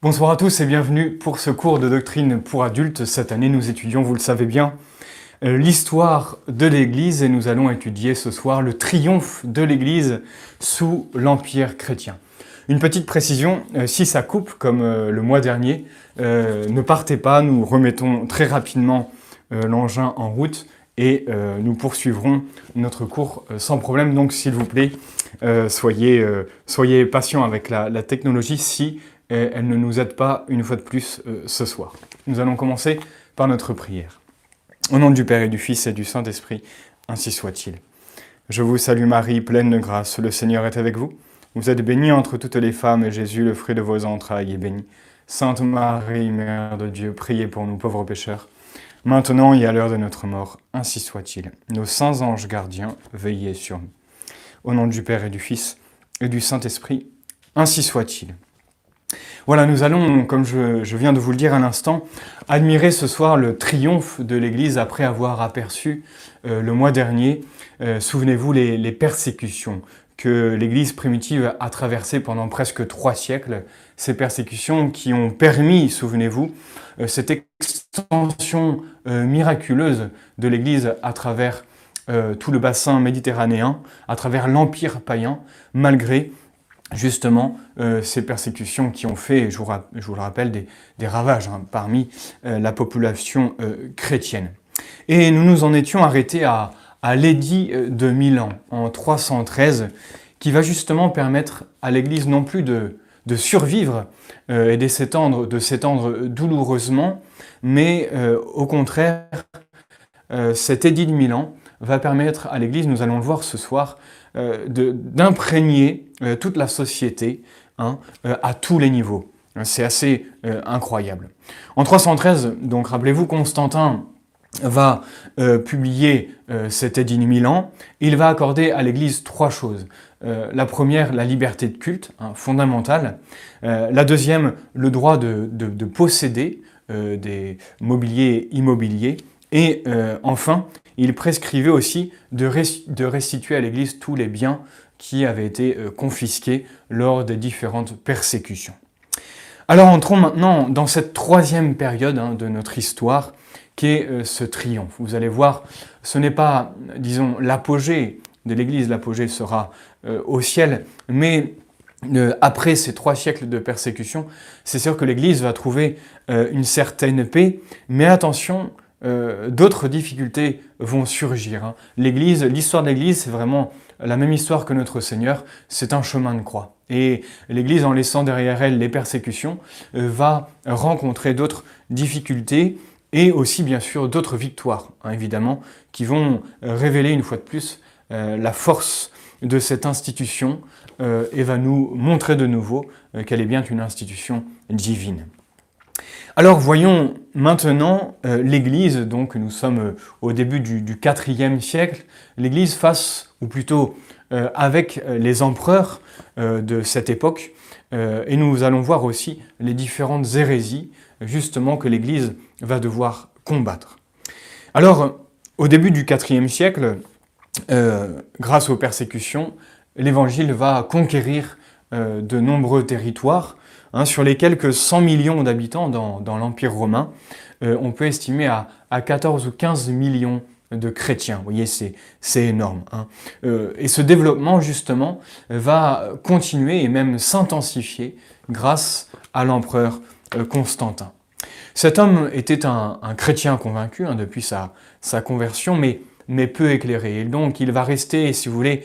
Bonsoir à tous et bienvenue pour ce cours de doctrine pour adultes. Cette année, nous étudions, vous le savez bien, euh, l'histoire de l'Église et nous allons étudier ce soir le triomphe de l'Église sous l'Empire chrétien. Une petite précision, euh, si ça coupe comme euh, le mois dernier, ne partez pas, nous remettons très rapidement l'engin en route et nous poursuivrons notre cours sans problème. Donc s'il vous plaît, soyez, soyez patients avec la, la technologie si et elle ne nous aide pas une fois de plus euh, ce soir. Nous allons commencer par notre prière. Au nom du Père et du Fils et du Saint-Esprit, ainsi soit-il. Je vous salue Marie, pleine de grâce, le Seigneur est avec vous. Vous êtes bénie entre toutes les femmes, et Jésus, le fruit de vos entrailles, est béni. Sainte Marie, Mère de Dieu, priez pour nous pauvres pécheurs, maintenant et à l'heure de notre mort, ainsi soit-il. Nos saints anges gardiens, veillez sur nous. Au nom du Père et du Fils et du Saint-Esprit, ainsi soit-il. Voilà, nous allons, comme je, viens de vous le dire à l'instant, admirer ce soir le triomphe de l'Église après avoir aperçu euh, le mois dernier, euh, souvenez-vous, les, persécutions que l'Église primitive a traversées pendant presque trois siècles, ces persécutions qui ont permis, souvenez-vous, euh, cette extension miraculeuse de l'Église à travers tout le bassin méditerranéen, à travers l'empire païen, malgré justement euh, ces persécutions qui ont fait, je vous, le rappelle, des, ravages hein, parmi euh, la population euh, chrétienne. Et nous nous en étions arrêtés à, l'édit de Milan en 313, qui va justement permettre à l'Église non plus de, survivre et de s'étendre, de s'étendre douloureusement, mais au contraire, cet édit de Milan va permettre à l'Église, nous allons le voir ce soir, d'imprégner euh, toute la société hein, euh, à tous les niveaux. C'est assez incroyable. En 313, donc rappelez-vous, Constantin va publier cet édit de Milan. Il va accorder à l'Église trois choses. la première, la liberté de culte, hein, fondamentale. la deuxième, le droit de posséder des mobiliers immobiliers. Et enfin, il prescrivait aussi de, restituer à l'Église tous les biens qui avaient été euh, confisqués lors des différentes persécutions. Alors entrons maintenant dans cette troisième période hein, de notre histoire qui est euh, ce triomphe. Vous allez voir, ce n'est pas, disons, l'apogée de l'Église, l'apogée sera euh, au ciel, mais après ces trois siècles de persécution, c'est sûr que l'Église va trouver une certaine paix, mais attention, euh, d'autres difficultés vont surgir. Hein. L'Église, l'histoire de l'Église, c'est vraiment la même histoire que notre Seigneur, c'est un chemin de croix. Et l'Église, en laissant derrière elle les persécutions, euh, va rencontrer d'autres difficultés et aussi bien sûr d'autres victoires, hein, évidemment, qui vont révéler une fois de plus euh, la force de cette institution et va nous montrer de nouveau qu'elle est bien une institution divine. Alors voyons maintenant euh, l'Église, donc nous sommes euh, au début du, IVe siècle, l'Église face, ou plutôt euh, avec les empereurs de cette époque, et nous allons voir aussi les différentes hérésies justement que l'Église va devoir combattre. Alors, au début du IVe siècle, grâce aux persécutions, l'Évangile va conquérir de nombreux territoires, Hein, sur les quelques 100 millions d'habitants dans, l'Empire romain, euh, on peut estimer à, 14 ou 15 millions de chrétiens. Vous voyez, c'est énorme. Hein. Euh, et ce développement, justement, va continuer et même s'intensifier grâce à l'empereur euh, Constantin. Cet homme était un, chrétien convaincu hein, depuis sa, conversion, mais, peu éclairé. Et donc, il va rester, si vous voulez,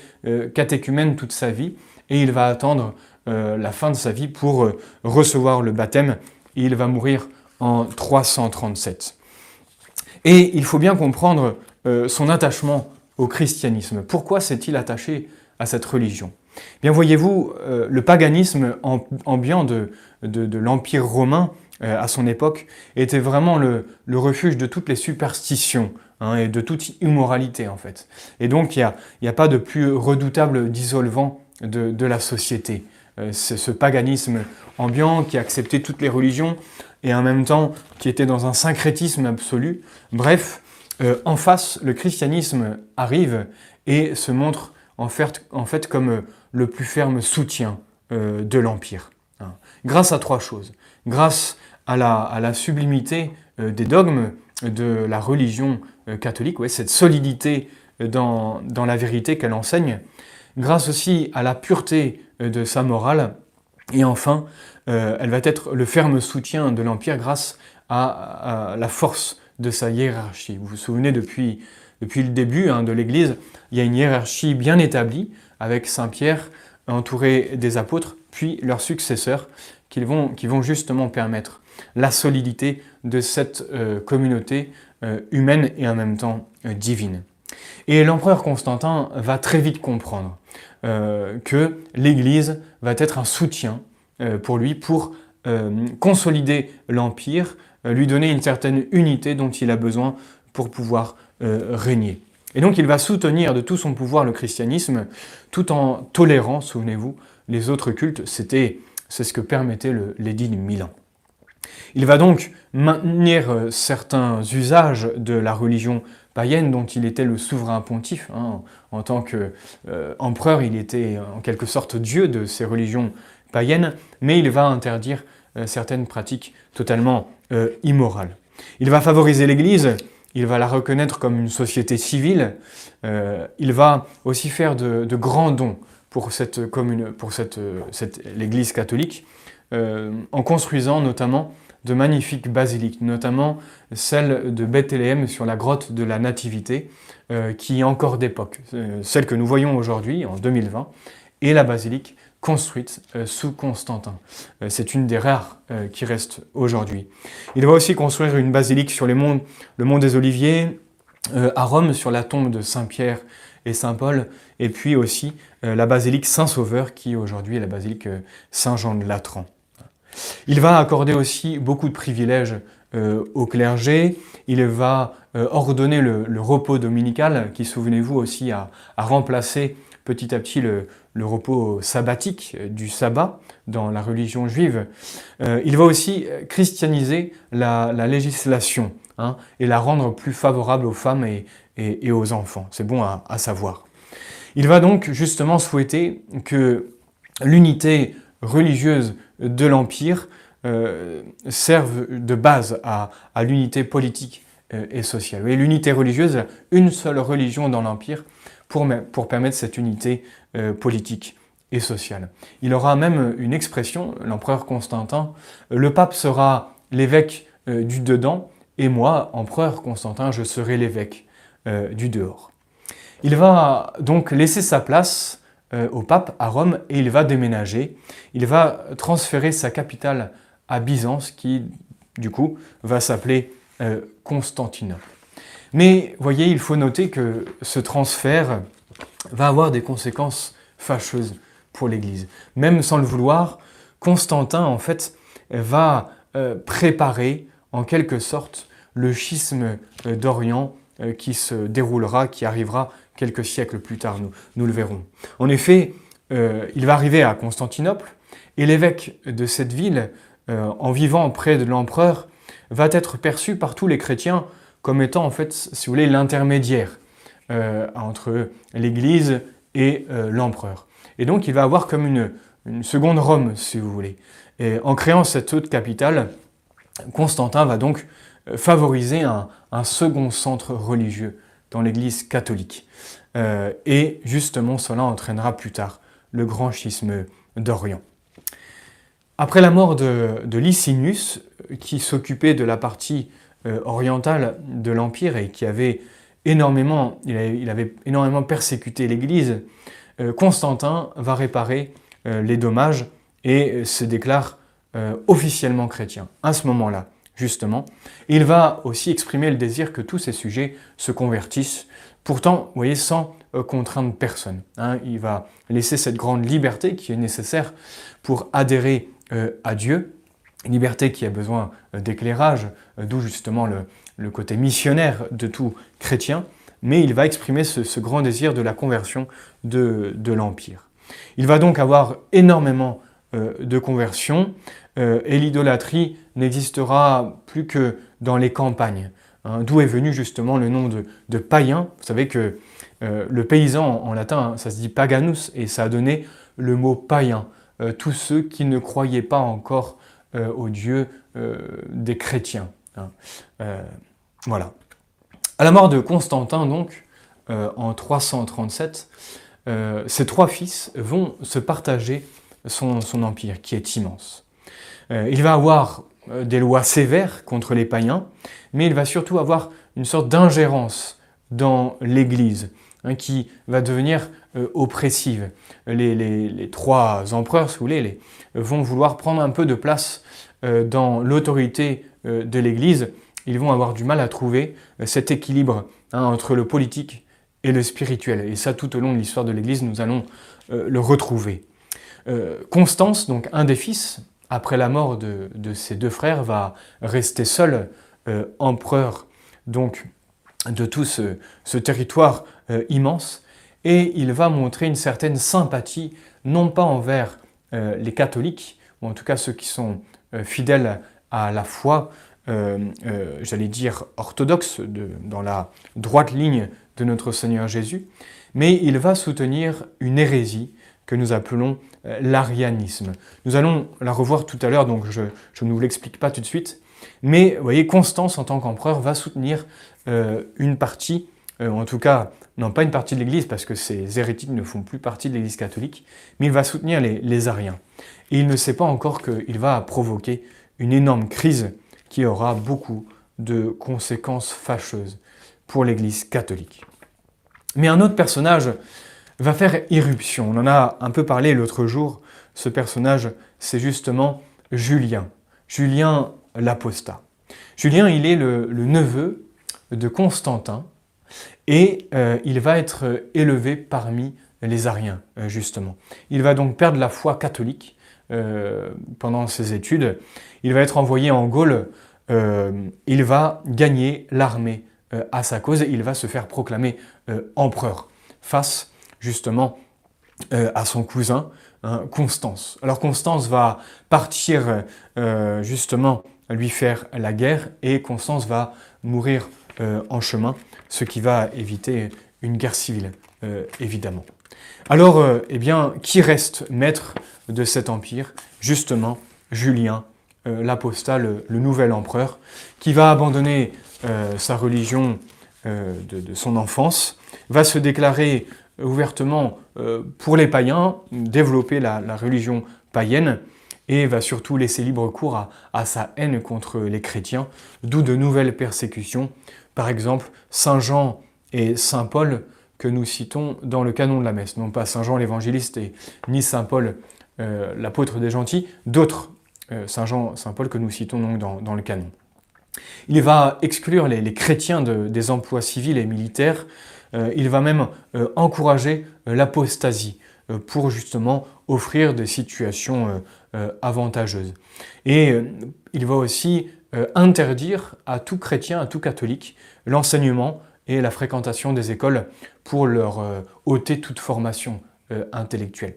catéchumène toute sa vie, et il va attendre la fin de sa vie pour euh, recevoir le baptême. il va mourir en 337. Et il faut bien comprendre euh, son attachement au christianisme. Pourquoi s'est-il attaché à cette religion? Bien voyez-vous, le paganisme ambiant de, l'Empire romain à son époque était vraiment le, refuge de toutes les superstitions hein, et de toute immoralité en fait. Et donc il n'y a, pas de plus redoutable dissolvant de la société. Euh, c'est ce paganisme ambiant qui acceptait toutes les religions et en même temps qui était dans un syncrétisme absolu. Bref, euh, en face, le christianisme arrive et se montre en fait, comme euh, le plus ferme soutien de l'Empire. Hein. Grâce à trois choses. Grâce à la, sublimité euh, des dogmes de la religion catholique, ouais, cette solidité dans, dans la vérité qu'elle enseigne, grâce aussi à la pureté de sa morale, et enfin, elle va être le ferme soutien de l'Empire grâce à, la force de sa hiérarchie. Vous vous souvenez, depuis, depuis le début hein, de l'Église, il y a une hiérarchie bien établie, avec Saint Pierre entouré des apôtres, puis leurs successeurs, qui vont, vont justement permettre la solidité de cette euh, communauté euh, humaine et en même temps euh, divine. Et l'empereur Constantin va très vite comprendre que l'Église va être un soutien pour lui pour consolider l'Empire, lui donner une certaine unité dont il a besoin pour pouvoir régner. Et donc il va soutenir de tout son pouvoir le christianisme tout en tolérant, souvenez-vous, les autres cultes. C'était, c'est ce que permettait l'édit de Milan. Il va donc maintenir euh, certains usages de la religion païenne dont il était le souverain pontife. Hein. En tant qu'empereur, euh, il était en quelque sorte dieu de ces religions païennes, mais il va interdire euh, certaines pratiques totalement immorales. Il va favoriser l'Église il va la reconnaître comme une société civile, euh, il va aussi faire de, grands dons pour cette commune, pour cette, l'Église catholique, euh, en construisant notamment de magnifiques basiliques, notamment celle de Bethléem sur la grotte de la Nativité, euh, qui est encore d'époque, celle que nous voyons aujourd'hui en 2020, et la basilique construite euh, sous Constantin. Euh, c'est une des rares euh, qui reste aujourd'hui. Il va aussi construire une basilique sur le mont des Oliviers, à Rome sur la tombe de Saint-Pierre et Saint-Paul, et puis aussi la basilique Saint-Sauveur qui aujourd'hui est la basilique Saint-Jean de Latran. Il va accorder aussi beaucoup de privilèges au clergé, il va ordonner le, repos dominical qui, souvenez-vous aussi, a remplacé petit à petit le, repos sabbatique euh, du sabbat dans la religion juive. Euh, il va aussi euh, christianiser la, législation hein, et la rendre plus favorable aux femmes et, aux enfants. C'est bon à, savoir. Il va donc justement souhaiter que l'unité religieuse de l'Empire serve de base à, l'unité politique et sociale. Et l'unité religieuse, une seule religion dans l'Empire, pour, permettre cette unité euh, politique et sociale. Il aura même une expression, l'empereur Constantin, le pape sera l'évêque euh, du dedans, et moi, empereur Constantin, je serai l'évêque euh, du dehors. Il va donc laisser sa place au pape à Rome et il va déménager. Il va transférer sa capitale à Byzance qui, du coup, va s'appeler Constantinople. Mais voyez, il faut noter que ce transfert va avoir des conséquences fâcheuses pour l'Église. Même sans le vouloir, Constantin, en fait, va euh, préparer en quelque sorte le schisme euh, d'Orient euh, qui se déroulera, qui arrivera quelques siècles plus tard, nous, nous le verrons. En effet, il va arriver à Constantinople et l'évêque de cette ville, en vivant près de l'empereur, va être perçu par tous les chrétiens comme étant en fait, si l'intermédiaire euh, entre l'Église et euh, l'empereur. Et donc il va avoir comme une, seconde Rome, si vous voulez. Et en créant cette haute capitale, Constantin va donc euh, favoriser un, second centre religieux l'Église catholique. et justement, cela entraînera plus tard le grand schisme d'Orient. Après la mort de, Licinius, qui s'occupait de la partie euh, orientale de l'Empire et qui avait énormément, il avait, énormément persécuté l'Église, euh, Constantin va réparer euh, les dommages et se déclare officiellement chrétien à ce moment-là, justement. il va aussi exprimer le désir que tous ces sujets se convertissent, pourtant, vous voyez, sans contraindre personne. Hein. Il va laisser cette grande liberté qui est nécessaire pour adhérer à Dieu liberté qui a besoin euh, d'éclairage, euh, d'où justement le, côté missionnaire de tout chrétien, mais il va exprimer ce, grand désir de la conversion de, l'Empire. Il va donc avoir énormément euh, de conversions, et l'idolâtrie n'existera plus que dans les campagnes, hein, d'où est venu justement le nom de, païen. Vous savez que le paysan en, latin, hein, ça se dit paganus, et ça a donné le mot païen. tous ceux qui ne croyaient pas encore au Dieu des chrétiens. Hein. voilà. À la mort de Constantin, donc, en 337, ces trois fils vont se partager son empire, qui est immense. Il va avoir des lois sévères contre les païens, mais il va surtout avoir une sorte d'ingérence dans l'Église, hein, qui va devenir euh, oppressive. Les, trois empereurs, si vous voulez, vont vouloir prendre un peu de place euh, dans l'autorité euh, de l'Église. Ils vont avoir du mal à trouver cet équilibre hein, entre le politique et le spirituel. Et ça, tout au long de l'histoire de l'Église, nous allons le retrouver. Constance, donc un des fils, après la mort de, ses deux frères, va rester seul empereur donc de tout ce, territoire euh, immense, et il va montrer une certaine sympathie, non pas envers euh, les catholiques, ou en tout cas ceux qui sont euh, fidèles à la foi, j'allais dire orthodoxe, dans la droite ligne de notre Seigneur Jésus, mais il va soutenir une hérésie que nous appelons l'arianisme. Nous allons la revoir tout à l'heure, donc je, ne vous l'explique pas tout de suite, mais vous voyez, Constance, en tant qu'empereur, va soutenir euh, une partie, euh, en tout cas, non pas une partie de l'Église, parce que ces hérétiques ne font plus partie de l'Église catholique, mais il va soutenir les, Ariens. Et il ne sait pas encore qu'il va provoquer une énorme crise qui aura beaucoup de conséquences fâcheuses pour l'Église catholique. Mais un autre personnage va faire irruption. On en a un peu parlé l'autre jour. Ce personnage, c'est justement Julien. Julien l'apostat. Julien, il est le, neveu de Constantin et euh, il va être élevé parmi les Ariens, euh, justement. Il va donc perdre la foi catholique euh, pendant ses études. Il va être envoyé en Gaule. il va gagner l'armée à sa cause et il va se faire proclamer empereur face justement à son cousin hein, Constance. Alors Constance va partir justement lui faire la guerre et Constance va mourir euh, en chemin, ce qui va éviter une guerre civile, euh, évidemment. Alors, euh, eh bien, qui reste maître de cet empire? Justement, Julien, l'apostat, le, nouvel empereur, qui va abandonner sa religion de, son enfance, va se déclarer ouvertement pour les païens, développer la religion païenne, et va surtout laisser libre cours à, sa haine contre les chrétiens, d'où de nouvelles persécutions. Par exemple, Saint Jean et Saint Paul que nous citons dans le canon de la messe, non pas Saint Jean l'évangéliste et ni Saint Paul euh, l'apôtre des gentils, d'autres euh, Saint Jean, Saint Paul que nous citons donc dans, le canon. Il va exclure les, chrétiens des emplois civils et militaires, euh, il va même encourager l'apostasie pour justement offrir des situations euh, avantageuse. Et euh, il va aussi euh, interdire à tout chrétien, à tout catholique, l'enseignement et la fréquentation des écoles pour leur ôter toute formation intellectuelle.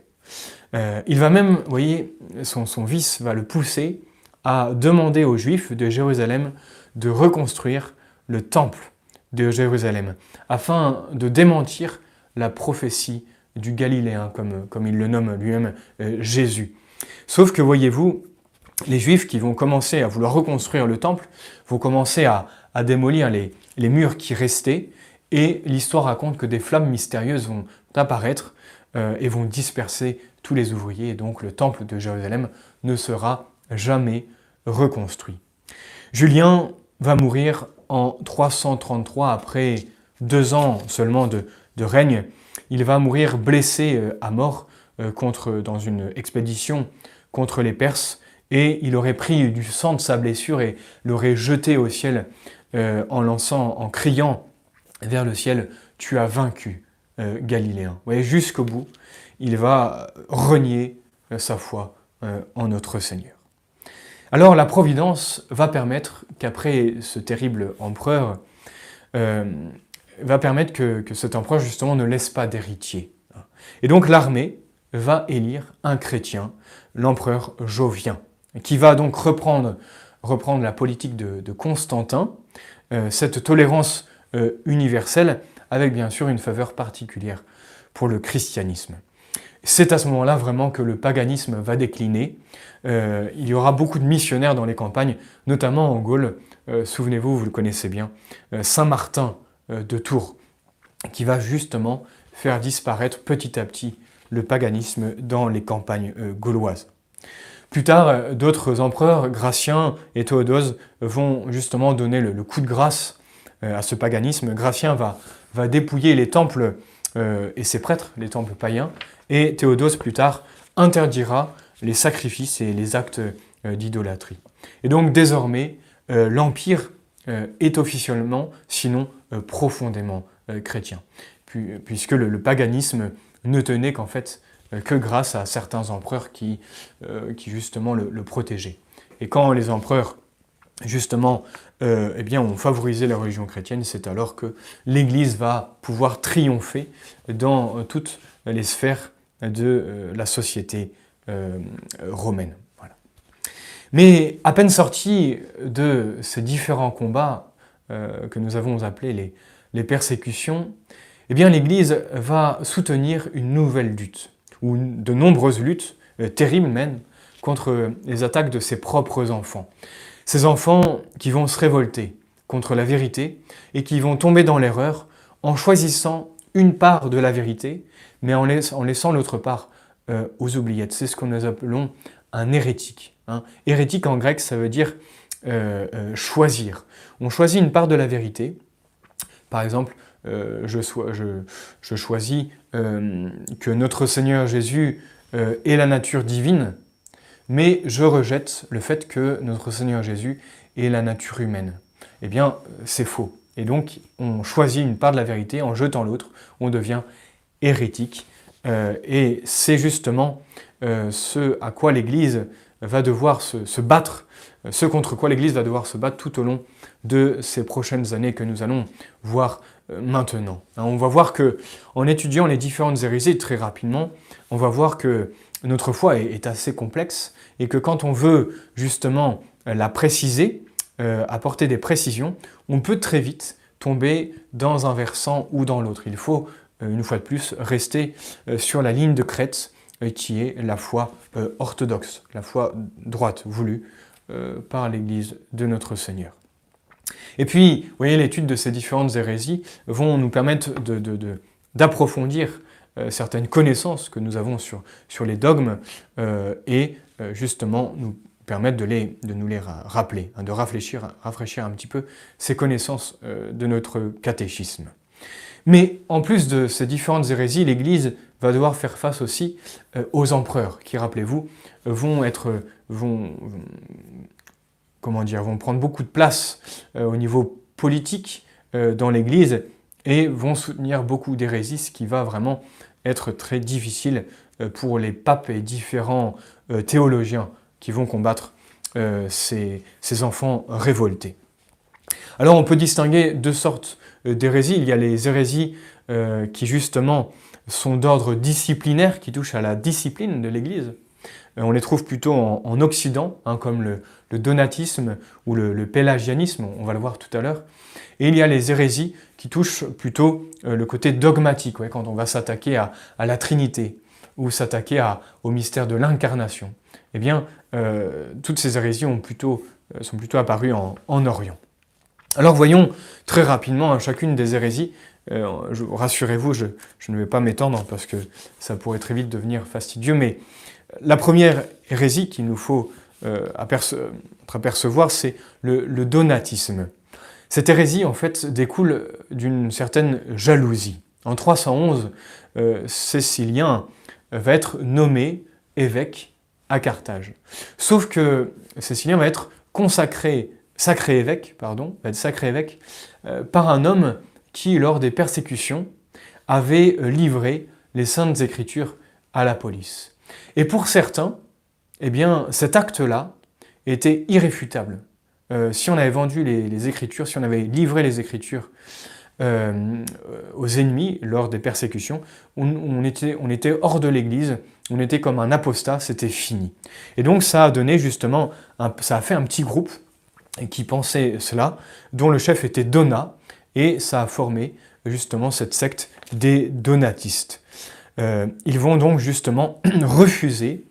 il va même, vous voyez, son, son, vice va le pousser à demander aux Juifs de Jérusalem de reconstruire le temple de Jérusalem, afin de démentir la prophétie du Galiléen, comme, il le nomme lui-même Jésus. Sauf que voyez-vous, les Juifs qui vont commencer à vouloir reconstruire le temple vont commencer à, démolir les, murs qui restaient et l'histoire raconte que des flammes mystérieuses vont apparaître euh, et vont disperser tous les ouvriers et donc le temple de Jérusalem ne sera jamais reconstruit. Julien va mourir en 333 après deux ans seulement de, règne. Il va mourir blessé euh, à mort euh, contre, dans une expédition contre les Perses, et il aurait pris du sang de sa blessure et l'aurait jeté au ciel euh, en lançant, en criant vers le ciel, tu as vaincu Galiléen. Vous voyez, jusqu'au bout, il va renier sa foi en notre Seigneur. Alors la Providence va permettre qu'après ce terrible empereur, va permettre que, que, cet empereur justement ne laisse pas d'héritier. Et donc l'armée va élire un chrétien l'empereur Jovien, qui va donc reprendre, reprendre la politique de, Constantin, euh, cette tolérance euh, universelle, avec bien sûr une faveur particulière pour le christianisme. C'est à ce moment-là vraiment que le paganisme va décliner. Euh, il y aura beaucoup de missionnaires dans les campagnes, notamment en Gaule. Euh, souvenez-vous, vous le connaissez bien, Saint Martin de Tours, qui va justement faire disparaître petit à petit le paganisme dans les campagnes gauloises. Plus tard, d'autres empereurs, Gratien et Théodose, vont justement donner le, coup de grâce à ce paganisme. Gratien va dépouiller les temples et ses prêtres, les temples païens, et Théodose plus tard interdira les sacrifices et les actes euh, d'idolâtrie. Et donc désormais, euh, l'Empire euh, est officiellement, sinon profondément chrétien, puisque le, paganisme ne tenait qu'en fait que grâce à certains empereurs qui, qui justement le, protégeaient. Et quand les empereurs justement eh bien, ont favorisé la religion chrétienne, c'est alors que l'Église va pouvoir triompher dans toutes les sphères de euh, la société euh, romaine. Mais à peine sorti de ces différents combats euh, que nous avons appelés les, persécutions, eh bien l'Église va soutenir une nouvelle lutte, ou de nombreuses luttes, terribles même, contre les attaques de ses propres enfants. Ces enfants qui vont se révolter contre la vérité et qui vont tomber dans l'erreur en choisissant une part de la vérité mais en, laissant l'autre part euh, aux oubliettes. C'est ce que nous appelons un hérétique. Hein. Hérétique en grec, ça veut dire euh, euh, choisir. On choisit une part de la vérité. Par exemple, je, je, choisis que notre Seigneur Jésus est la nature divine, mais je rejette le fait que notre Seigneur Jésus est la nature humaine. Eh bien, c'est faux. Et donc, on choisit une part de la vérité, en jetant l'autre, on devient hérétique. Euh, et c'est justement euh, ce à quoi l'Église va devoir se, battre, euh, ce contre quoi l'Église va devoir se battre tout au long de ces prochaines années que nous allons voir maintenant. Hein, on va voir que, en étudiant les différentes hérésies très rapidement, on va voir que notre foi est, assez complexe et que quand on veut justement la préciser, apporter des précisions, on peut très vite tomber dans un versant ou dans l'autre. Il faut une fois de plus, rester euh, sur la ligne de crête euh, qui est la foi orthodoxe, la foi droite, voulue par l'Église de notre Seigneur. Et puis, vous voyez, l'étude de ces différentes hérésies vont nous permettre d'approfondir certaines connaissances que nous avons sur, les dogmes et justement nous permettre de nous les rappeler, hein, de rafraîchir, rafraîchir un petit peu ces connaissances de notre catéchisme. Mais en plus de ces différentes hérésies, l'Église va devoir faire face aussi euh, aux empereurs, qui, rappelez-vous, vont être, vont, comment dire, vont prendre beaucoup de place euh, au niveau politique euh, dans l'Église et vont soutenir beaucoup d'hérésies, ce qui va vraiment être très difficile pour les papes et différents théologiens qui vont combattre ces, ces enfants révoltés. Alors on peut distinguer deux sortes euh, d'hérésies. Il y a les hérésies euh, qui justement sont d'ordre disciplinaire, qui touchent à la discipline de l'Église. Euh, on les trouve plutôt en, Occident, hein, comme le, donatisme ou le, pélagianisme, on va le voir tout à l'heure. Et il y a les hérésies qui touchent plutôt le côté dogmatique, quand on va s'attaquer à, la Trinité ou s'attaquer au mystère de l'incarnation. Eh bien, toutes ces hérésies sont plutôt apparues en Orient. Alors voyons très rapidement hein, chacune des hérésies. Euh, rassurez-vous, je, ne vais pas m'étendre parce que ça pourrait très vite devenir fastidieux, mais la première hérésie qu'il nous faut euh, apercevoir, c'est le, donatisme. Cette hérésie, en fait, découle d'une certaine jalousie. En 311, euh, Cécilien va être nommé évêque à Carthage. Sauf que Cécilien va être consacré sacré évêque, pardon, sacré évêque, euh, par un homme qui, lors des persécutions, avait euh, livré les saintes écritures à la police. Et pour certains, eh bien, cet acte-là était irréfutable. Euh, si on avait vendu les, écritures, si on avait livré les écritures aux ennemis lors des persécutions, on, était, on était, hors de l'Église, on était comme un apostat, c'était fini. Et donc ça a donné justement, ça a fait un petit groupe qui pensait cela, dont le chef était Donat, et ça a formé justement cette secte des donatistes. ils vont donc justement refuser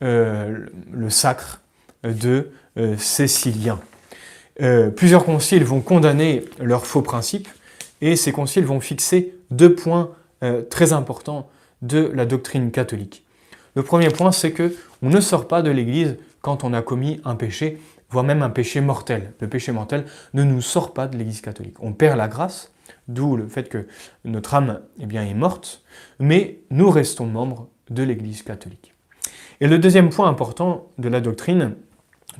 le sacre de Cécilien. plusieurs conciles vont condamner leurs faux principes et ces conciles vont fixer deux points très importants de la doctrine catholique. Le premier point, c'est que on ne sort pas de l'Église quand on a commis un péché, voire même un péché mortel. Le péché mortel ne nous sort pas de l'Église catholique. On perd la grâce, d'où le fait que notre âme eh bien, est morte, mais nous restons membres de l'Église catholique. Et le deuxième point important de la doctrine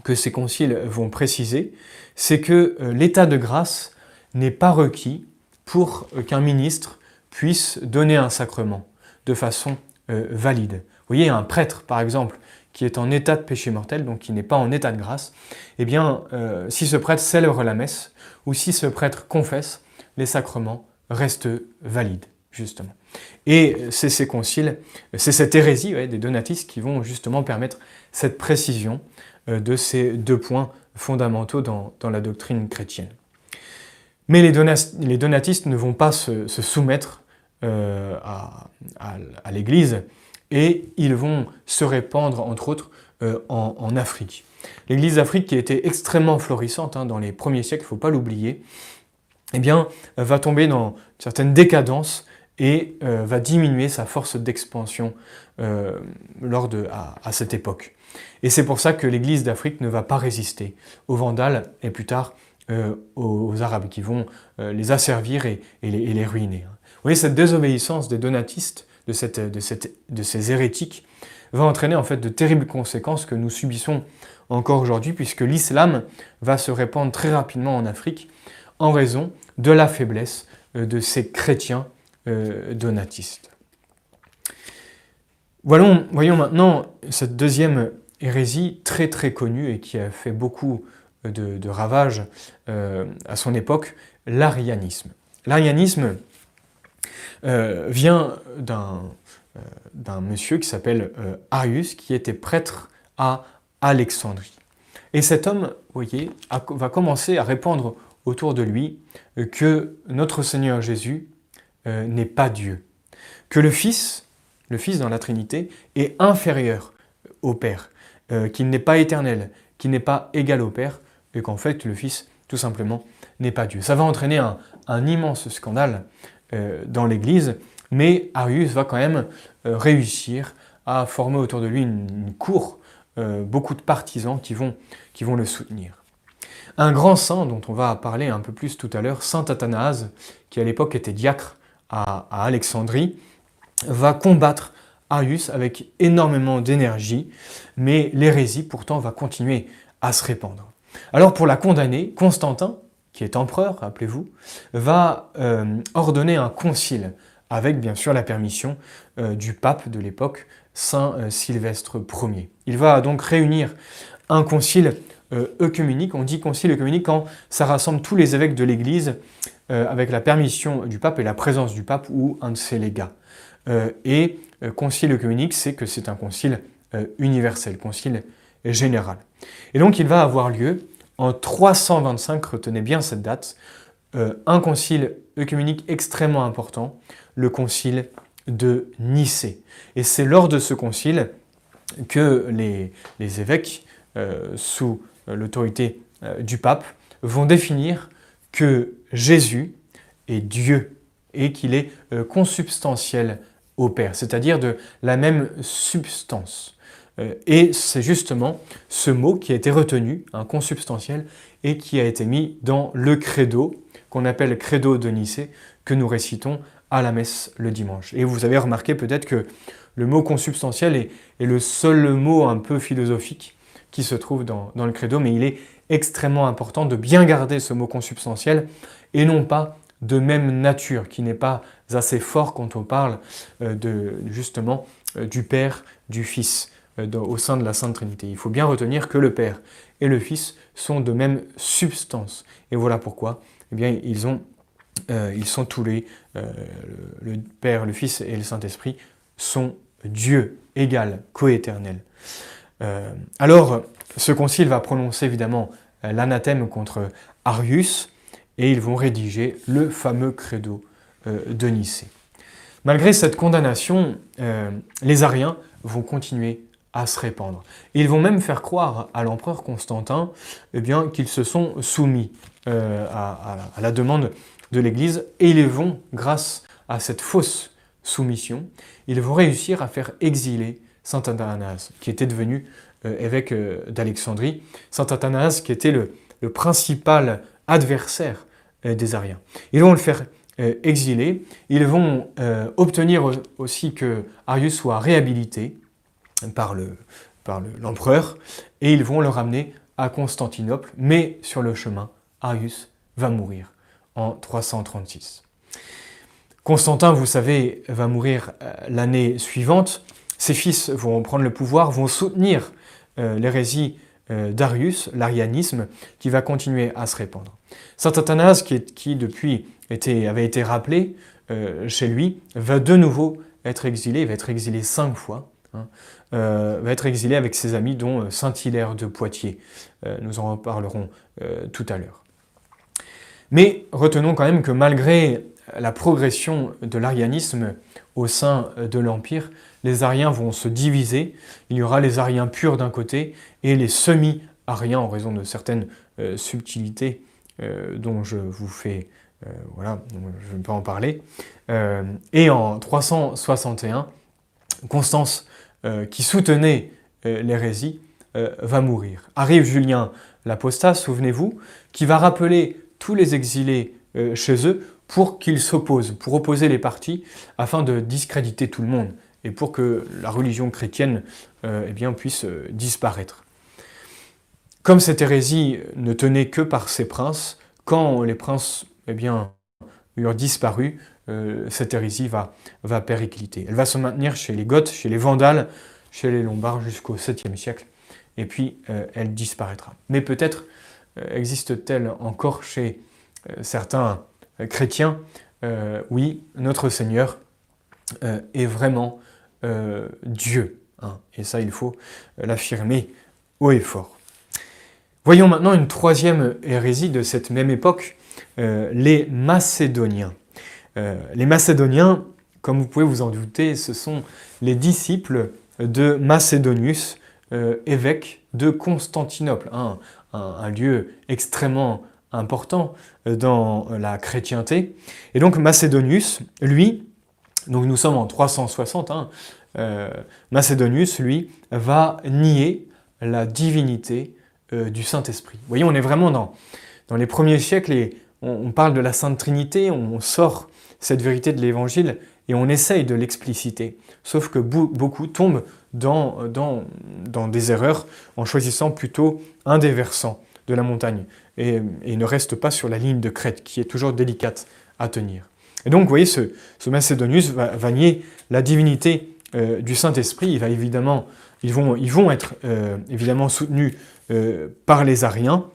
que ces conciles vont préciser, c'est que euh, l'état de grâce n'est pas requis pour qu'un ministre puisse donner un sacrement de façon euh, valide. Vous voyez, un prêtre, par exemple, qui est en état de péché mortel, donc qui n'est pas en état de grâce, eh bien, euh, si ce prêtre célèbre la messe, ou si ce prêtre confesse, les sacrements restent valides, justement. Et c'est ces conciles, c'est cette hérésie des donatistes qui vont justement permettre cette précision euh, de ces deux points fondamentaux dans, la doctrine chrétienne. Mais les, donatistes ne vont pas se, soumettre euh, à l'Église, et ils vont se répandre, entre autres, euh, en, Afrique. L'Église d'Afrique, qui était extrêmement florissante hein, dans les premiers siècles, il ne faut pas l'oublier, eh bien, va tomber dans certaines décadences et euh, va diminuer sa force d'expansion euh, de, à, cette époque. Et c'est pour ça que l'Église d'Afrique ne va pas résister aux Vandales et plus tard aux, Arabes qui vont les asservir et, les, et, les, ruiner. Vous voyez, cette désobéissance des donatistes de, de, de ces hérétiques va entraîner en fait de terribles conséquences que nous subissons encore aujourd'hui, puisque l'islam va se répandre très rapidement en Afrique en raison de la faiblesse euh, de ces chrétiens euh, donatistes. Voyons, maintenant cette deuxième hérésie très très connue et qui a fait beaucoup de, ravages euh, à son époque, l'arianisme. L'arianisme, euh, vient euh, d'un monsieur qui s'appelle euh, Arius, qui était prêtre à Alexandrie. Et cet homme, vous voyez, va commencer à répandre autour de lui que notre Seigneur Jésus n'est pas Dieu, que le Fils, le Fils dans la Trinité, est inférieur au Père, qu'il n'est pas éternel, qu'il n'est pas égal au Père, et qu'en fait le Fils, tout simplement, n'est pas Dieu. Ça va entraîner un immense scandale euh, dans l'Église, mais Arius va quand même euh, réussir à former autour de lui une, cour, euh, beaucoup de partisans qui vont, qui vont le soutenir. Un grand saint dont on va parler un peu plus tout à l'heure, Saint Athanase, qui à l'époque était diacre à, Alexandrie, va combattre Arius avec énormément d'énergie, mais l'hérésie pourtant va continuer à se répandre. Alors pour la condamner, Constantin, qui est empereur, rappelez-vous, va euh, ordonner un concile, avec bien sûr la permission euh, du pape de l'époque, Saint euh, Sylvestre Ier. Il va donc réunir un concile œcuménique, on dit concile œcuménique quand ça rassemble tous les évêques de l'Église avec la permission du pape et la présence du pape ou un de ses légats. et concile œcuménique, c'est que c'est un concile universel, concile général. Et donc il va avoir lieu en 325, retenez bien cette date, euh, un concile œcuménique extrêmement important, le concile de Nicée. Et c'est lors de ce concile que les, évêques, euh, sous l'autorité euh, du pape, vont définir que Jésus est Dieu et qu'il est consubstantiel au Père, c'est-à-dire de la même substance. Euh, et c'est justement ce mot qui a été retenu, un consubstantiel, et qui a été mis dans le credo, qu'on appelle credo de Nicée, que nous récitons à la messe le dimanche. Et vous avez remarqué peut-être que le mot consubstantiel est, le seul mot un peu philosophique qui se trouve dans, le credo, mais il est extrêmement important de bien garder ce mot consubstantiel et non pas de même nature, qui n'est pas assez fort quand on parle euh, de, justement euh, du Père, du Fils. Euh, au sein de la Sainte Trinité. Il faut bien retenir que le Père et le Fils sont de même substance. Et voilà pourquoi eh bien, ils, ont, euh, ils sont tous les, euh, le Père, le Fils et le Saint-Esprit sont Dieu égal, coéternel. alors, ce concile va prononcer évidemment l'anathème contre Arius et ils vont rédiger le fameux credo de Nicée. Malgré cette condamnation, les Ariens vont continuer à se répandre. ils vont même faire croire à l'empereur Constantin eh bien, qu'ils se sont soumis euh, à, la demande de l'Église et ils vont, grâce à cette fausse soumission, ils vont réussir à faire exiler Saint Athanase, qui était devenu euh, évêque d'Alexandrie. Saint Athanase qui était le, le principal adversaire des Ariens. Ils vont le faire euh, exilés. Ils vont euh, obtenir aussi que Arius soit réhabilité par l'empereur et ils vont le ramener à Constantinople, mais sur le chemin, Arius va mourir en 336. Constantin, vous savez, va mourir euh, l'année suivante. Ses fils vont prendre le pouvoir, vont soutenir l'hérésie d'Arius, l'arianisme, qui va continuer à se répandre. Saint Athanase, qui, depuis avait été rappelé euh, chez lui, va de nouveau être exilé, il va être exilé cinq fois, hein, euh, va être exilé avec ses amis, dont euh, Saint Hilaire de Poitiers. nous en reparlerons tout à l'heure. Mais retenons quand même que malgré la progression de l'arianisme au sein de l'Empire, les Ariens vont se diviser. Il y aura les Ariens purs d'un côté et les semi-Ariens en raison de certaines subtilités dont je vous fais euh, voilà, je ne vais pas en parler. Euh, et en 361, Constance, euh, qui soutenait l'hérésie, va mourir. Arrive Julien l'apostat, souvenez-vous, qui va rappeler tous les exilés chez eux pour qu'ils s'opposent, pour opposer les partis, afin de discréditer tout le monde et pour que la religion chrétienne eh bien, puisse disparaître. Comme cette hérésie ne tenait que par ses princes, quand les princes eh bien, eurent disparu, euh, cette hérésie va, va péricliter. Elle va se maintenir chez les Goths, chez les Vandales, chez les Lombards jusqu'au 7e siècle, et puis euh, elle disparaîtra. Mais peut-être euh, existe-t-elle encore chez certains chrétiens Oui, notre Seigneur est vraiment Dieu. Hein, et ça, il faut l'affirmer haut et fort. Voyons maintenant une troisième hérésie de cette même époque, les Macédoniens. Euh, les Macédoniens, comme vous pouvez vous en douter, ce sont les disciples de Macédonius, euh, évêque de Constantinople, un, lieu extrêmement important dans la chrétienté. Et donc Macédonius, lui, donc nous sommes en 360, hein, Macédonius, lui, va nier la divinité du Saint-Esprit. Vous voyez, on est vraiment dans, dans les premiers siècles et on, parle de la Sainte Trinité, on sort cette vérité de l'Évangile et on essaye de l'expliciter. Sauf que beaucoup tombent dans, des erreurs en choisissant plutôt un des versants de la montagne et, ne restent pas sur la ligne de crête qui est toujours délicate à tenir. Et donc, vous voyez, ce, Macédonius va, nier la divinité euh, du Saint-Esprit. Il va évidemment, ils, vont, être euh, évidemment soutenus euh, par les Ariens.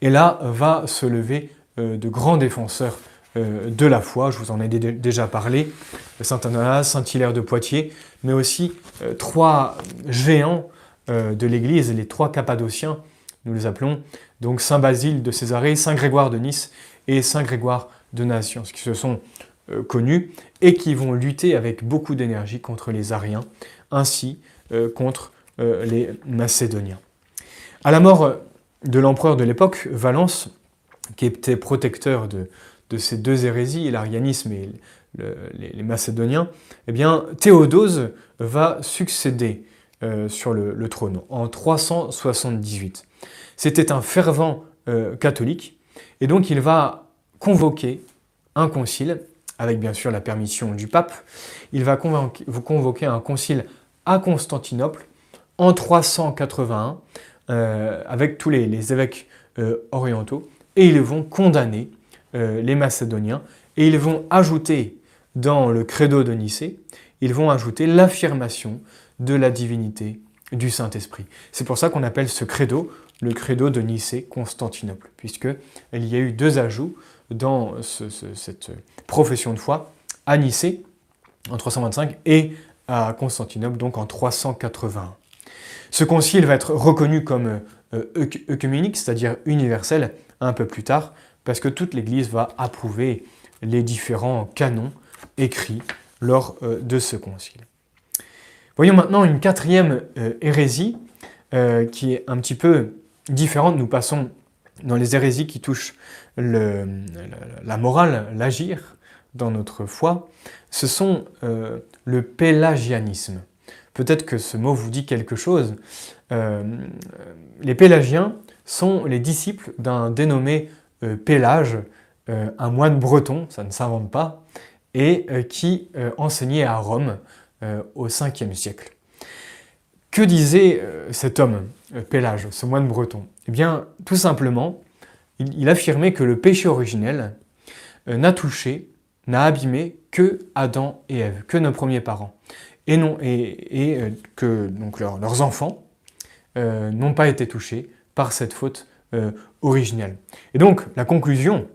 Et là va se lever de grands défenseurs de la foi, je vous en ai déjà parlé, Saint Athanase, Saint Hilaire de Poitiers, mais aussi euh, trois géants de l'Église, les trois Cappadociens, nous les appelons, donc Saint Basile de Césarée, Saint Grégoire de Nice et Saint Grégoire de Naziance, qui se sont connus et qui vont lutter avec beaucoup d'énergie contre les Ariens, ainsi contre les Macédoniens. À la mort de l'empereur de l'époque, Valence, qui était protecteur de, ces deux hérésies, l'arianisme et les, Macédoniens, eh bien, Théodose va succéder euh, sur le, trône en 378. C'était un fervent euh, catholique, et donc il va convoquer un concile, avec bien sûr la permission du pape, il va convoquer un concile à Constantinople en 381, euh, avec tous les évêques orientaux, et ils vont condamner euh, les Macédoniens et ils vont ajouter dans le credo de Nicée, ils vont ajouter l'affirmation de la divinité du Saint-Esprit. C'est pour ça qu'on appelle ce credo le credo de Nicée-Constantinople, puisqu'il y a eu deux ajouts dans cette profession de foi à Nicée en 325 et à Constantinople, donc en 381. Ce concile va être reconnu comme euh, œcuménique, c'est-à-dire universel, un peu plus tard, parce que toute l'Église va approuver les différents canons écrits lors de ce concile. Voyons maintenant une quatrième hérésie qui est un petit peu différentes. Nous passons dans les hérésies qui touchent la morale, l'agir dans notre foi. Ce sont euh, le pélagianisme. Peut-être que ce mot vous dit quelque chose. Euh, les pélagiens sont les disciples d'un dénommé euh, Pélage, un moine breton, ça ne s'invente pas, et qui enseignait à Rome au 5e siècle. Que disait euh, cet homme, euh, Pélage, ce moine breton? Eh bien, tout simplement, il, affirmait que le péché originel euh, n'a touché, n'a abîmé que Adam et Ève, que nos premiers parents, et, non, et, que donc leurs enfants n'ont pas été touchés par cette faute Et donc, la conclusion,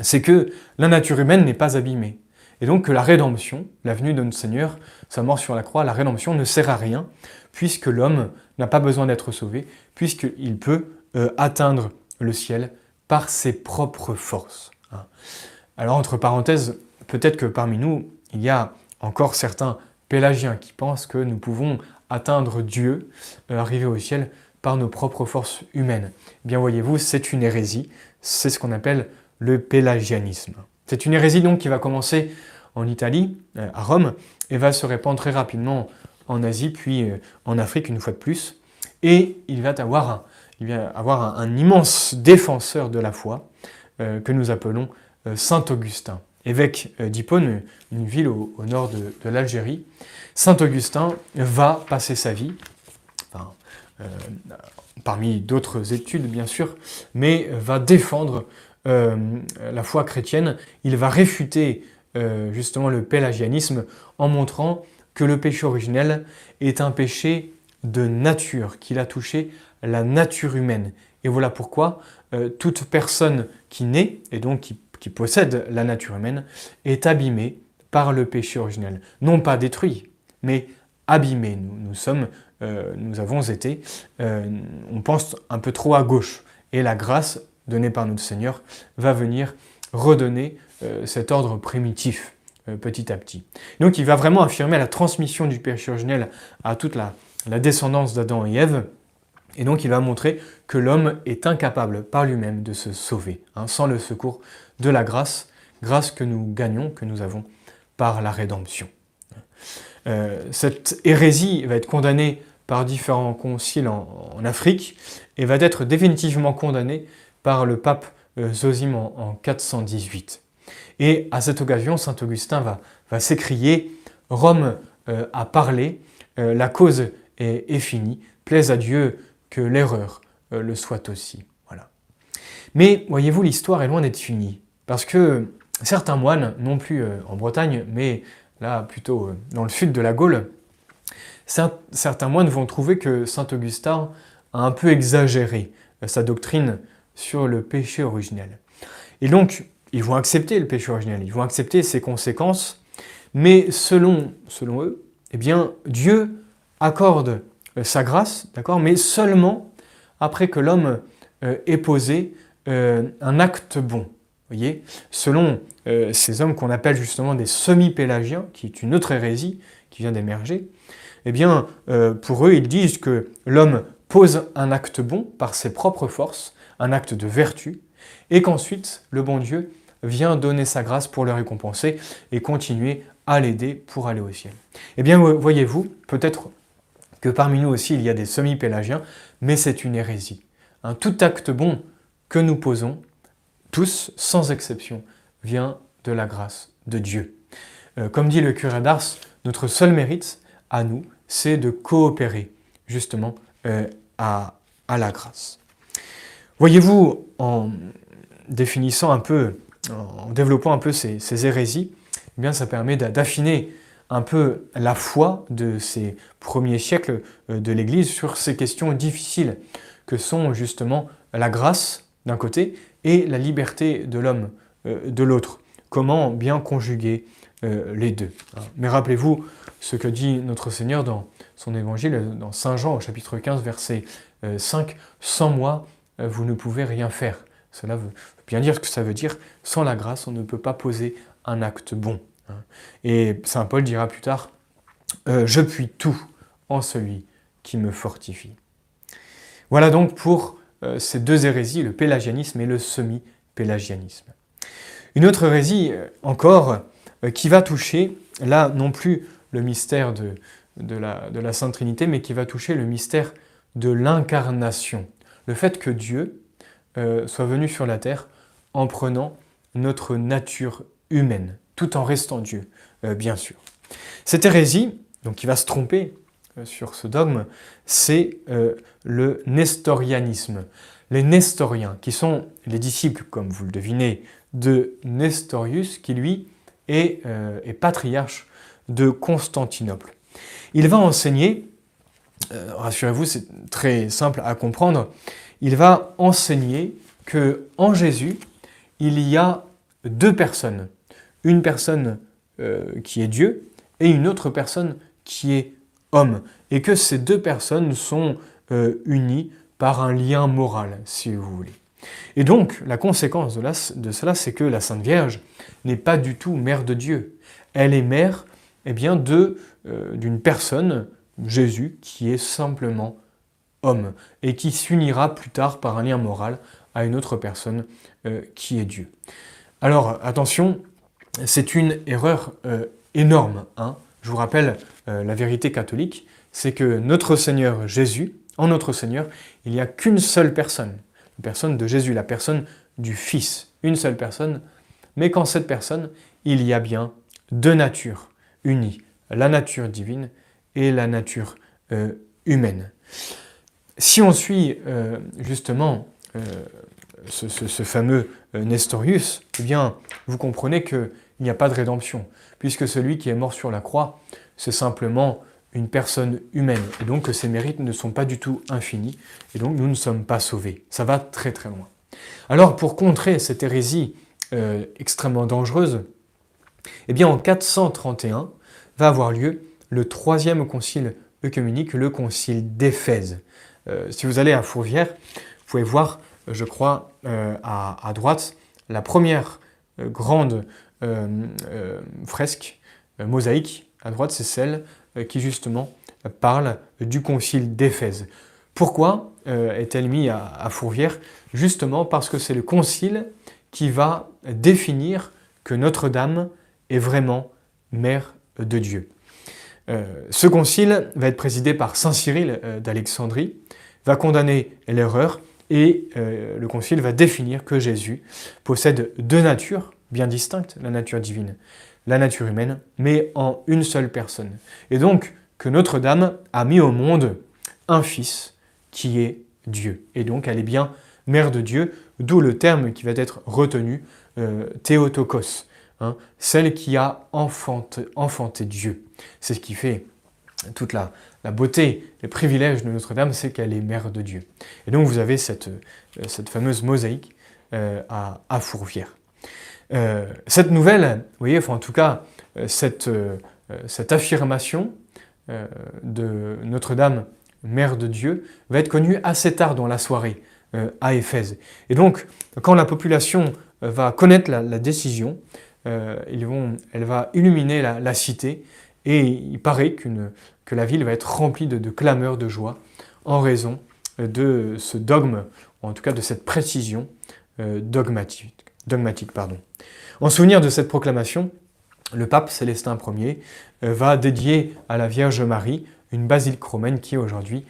c'est que la nature humaine n'est pas abîmée. Et donc que la rédemption, la venue de notre Seigneur, sa mort sur la croix, la rédemption ne sert à rien, puisque l'homme n'a pas besoin d'être sauvé, puisqu'il peut euh, atteindre le ciel par ses propres forces. Hein. Alors entre parenthèses, peut-être que parmi nous, il y a encore certains pélagiens qui pensent que nous pouvons atteindre Dieu, euh, arriver au ciel par nos propres forces humaines. Bien voyez-vous, c'est une hérésie, c'est ce qu'on appelle le pélagianisme. C'est une hérésie donc qui va commencer en Italie, euh, à Rome, et va se répandre très rapidement en Asie, puis euh, en Afrique une fois de plus. Et il va avoir un, avoir un, immense défenseur de la foi euh, que nous appelons Saint Augustin, évêque d'Hippone, une ville au, nord de, l'Algérie. Saint Augustin va passer sa vie, parmi d'autres études bien sûr, mais va défendre la foi chrétienne. Il va réfuter euh, justement le pélagianisme en montrant que le péché originel est un péché de nature, qu'il a touché la nature humaine. Et voilà pourquoi euh, toute personne qui naît, et donc qui, possède la nature humaine, est abîmée par le péché originel. Non pas détruit, mais abîmée. Nous, nous sommes, euh, nous avons été, on pense un peu trop à gauche. Et la grâce donnée par notre Seigneur va venir redonner euh, cet ordre primitif euh, petit à petit. Donc il va vraiment affirmer la transmission du péché originel à toute la, descendance d'Adam et Ève, et donc il va montrer que l'homme est incapable par lui-même de se sauver, hein, sans le secours de la grâce, grâce que nous gagnons, que nous avons par la rédemption. Euh, cette hérésie va être condamnée par différents conciles en, Afrique et va être définitivement condamnée par le pape Zosime en 418. Et à cette occasion, saint Augustin va, s'écrier Rome euh, a parlé, euh, la cause est, finie, plaise à Dieu que l'erreur euh, le soit aussi. Voilà. Mais voyez-vous, l'histoire est loin d'être finie, parce que certains moines, non plus en Bretagne, mais là plutôt dans le sud de la Gaule, certains moines vont trouver que saint Augustin a un peu exagéré sa doctrine sur le péché originel. Et donc, ils vont accepter le péché originel, ils vont accepter ses conséquences, mais selon, selon eux, eh bien, Dieu accorde euh, sa grâce, d'accord, mais seulement après que l'homme euh, ait posé euh, un acte bon. Voyez, selon ces hommes qu'on appelle justement des semi-pélagiens, qui est une autre hérésie qui vient d'émerger, eh bien, pour eux, ils disent que l'homme pose un acte bon par ses propres forces, un acte de vertu, et qu'ensuite le bon Dieu vient donner sa grâce pour le récompenser et continuer à l'aider pour aller au ciel. Eh bien, voyez-vous, peut-être que parmi nous aussi il y a des semi-pélagiens, mais c'est une hérésie. Un tout acte bon que nous posons, tous, sans exception, vient de la grâce de Dieu. Euh, comme dit le curé d'Ars, notre seul mérite à nous, c'est de coopérer justement euh, à, la grâce. Voyez-vous, en définissant un peu en développant un peu ces, hérésies, eh bien, ça permet d'affiner un peu la foi de ces premiers siècles euh, de l'Église sur ces questions difficiles que sont justement la grâce d'un côté et la liberté de l'homme euh, de l'autre. Comment bien conjuguer euh, les deux. Mais rappelez-vous ce que dit notre Seigneur dans son évangile, dans Saint Jean au chapitre 15, verset 5, Sans moi, vous ne pouvez rien faire. Cela veut bien dire ce que ça veut dire. Sans la grâce, on ne peut pas poser un acte bon. Hein. Et Saint Paul dira plus tard, je puis tout en celui qui me fortifie. Voilà donc pour ces deux hérésies, le pélagianisme et le semi-pélagianisme. Une autre hérésie encore qui va toucher, là non plus le mystère de, de la, Sainte Trinité, mais qui va toucher le mystère de l'incarnation. Le fait que Dieu euh, soit venu sur la terre en prenant notre nature humaine, tout en restant Dieu, euh, bien sûr. Cette hérésie, donc qui va se tromper euh, sur ce dogme, c'est le nestorianisme. Les nestoriens, qui sont les disciples, comme vous le devinez, de Nestorius, qui lui est patriarche de Constantinople. Il va enseigner, euh, rassurez-vous, c'est très simple à comprendre, il va enseigner que en Jésus, il y a deux personnes. Une personne euh, qui est Dieu et une autre personne qui est homme. Et que ces deux personnes sont euh, unies par un lien moral, si vous voulez. Et donc, la conséquence de, de cela, c'est que la Sainte Vierge n'est pas du tout mère de Dieu. Elle est mère eh bien, de euh, d'une personne, Jésus, qui est simplement homme et qui s'unira plus tard par un lien moral à une autre personne euh, qui est Dieu. Alors attention, c'est une erreur euh, énorme. Hein. Je vous rappelle la vérité catholique, c'est que notre Seigneur Jésus, en notre Seigneur, il n'y a qu'une seule personne, la personne de Jésus, la personne du Fils, une seule personne, mais qu'en cette personne, il y a bien deux natures unies, la nature divine et la nature euh, humaine. Si on suit euh, justement euh, ce, fameux Nestorius, eh bien, vous comprenez qu'il n'y a pas de rédemption, puisque celui qui est mort sur la croix, c'est simplement une personne humaine, et donc que ses mérites ne sont pas du tout infinis, et donc nous ne sommes pas sauvés. Ça va très très loin. Alors pour contrer cette hérésie extrêmement dangereuse, eh bien en 431, va avoir lieu le troisième concile œcuménique, le concile d'Éphèse. Euh, si vous allez à Fourvière, vous pouvez voir, je crois, euh, à, droite, la première euh, grande fresque mosaïque. À droite, c'est celle qui justement parle du concile d'Éphèse. Pourquoi est-elle mise à, Fourvière? Justement parce que c'est le concile qui va définir que Notre-Dame est vraiment mère de Dieu. Euh, ce concile va être présidé par Saint Cyril euh, d'Alexandrie, va condamner l'erreur et euh, le concile va définir que Jésus possède deux natures bien distinctes, la nature divine, la nature humaine, mais en une seule personne. Et donc que Notre-Dame a mis au monde un Fils qui est Dieu. Et donc elle est bien mère de Dieu, d'où le terme qui va être retenu, Théotokos, Hein, celle qui a enfanté, Dieu. C'est ce qui fait toute la, beauté, les privilèges de Notre-Dame, c'est qu'elle est mère de Dieu. Et donc vous avez cette, euh, fameuse mosaïque euh, à, Fourvière. Euh, cette nouvelle, vous voyez, enfin, en tout cas, cette, affirmation de Notre-Dame, mère de Dieu, va être connue assez tard dans la soirée à Éphèse. Et donc, quand la population va connaître la décision, euh, elle va illuminer la, cité et il paraît que la ville va être remplie de, clameurs de joie en raison de ce dogme, ou en tout cas de cette précision euh, dogmatique. Dogmatique pardon. En souvenir de cette proclamation, le pape Célestin Ier euh, va dédier à la Vierge Marie une basilique romaine qui est aujourd'hui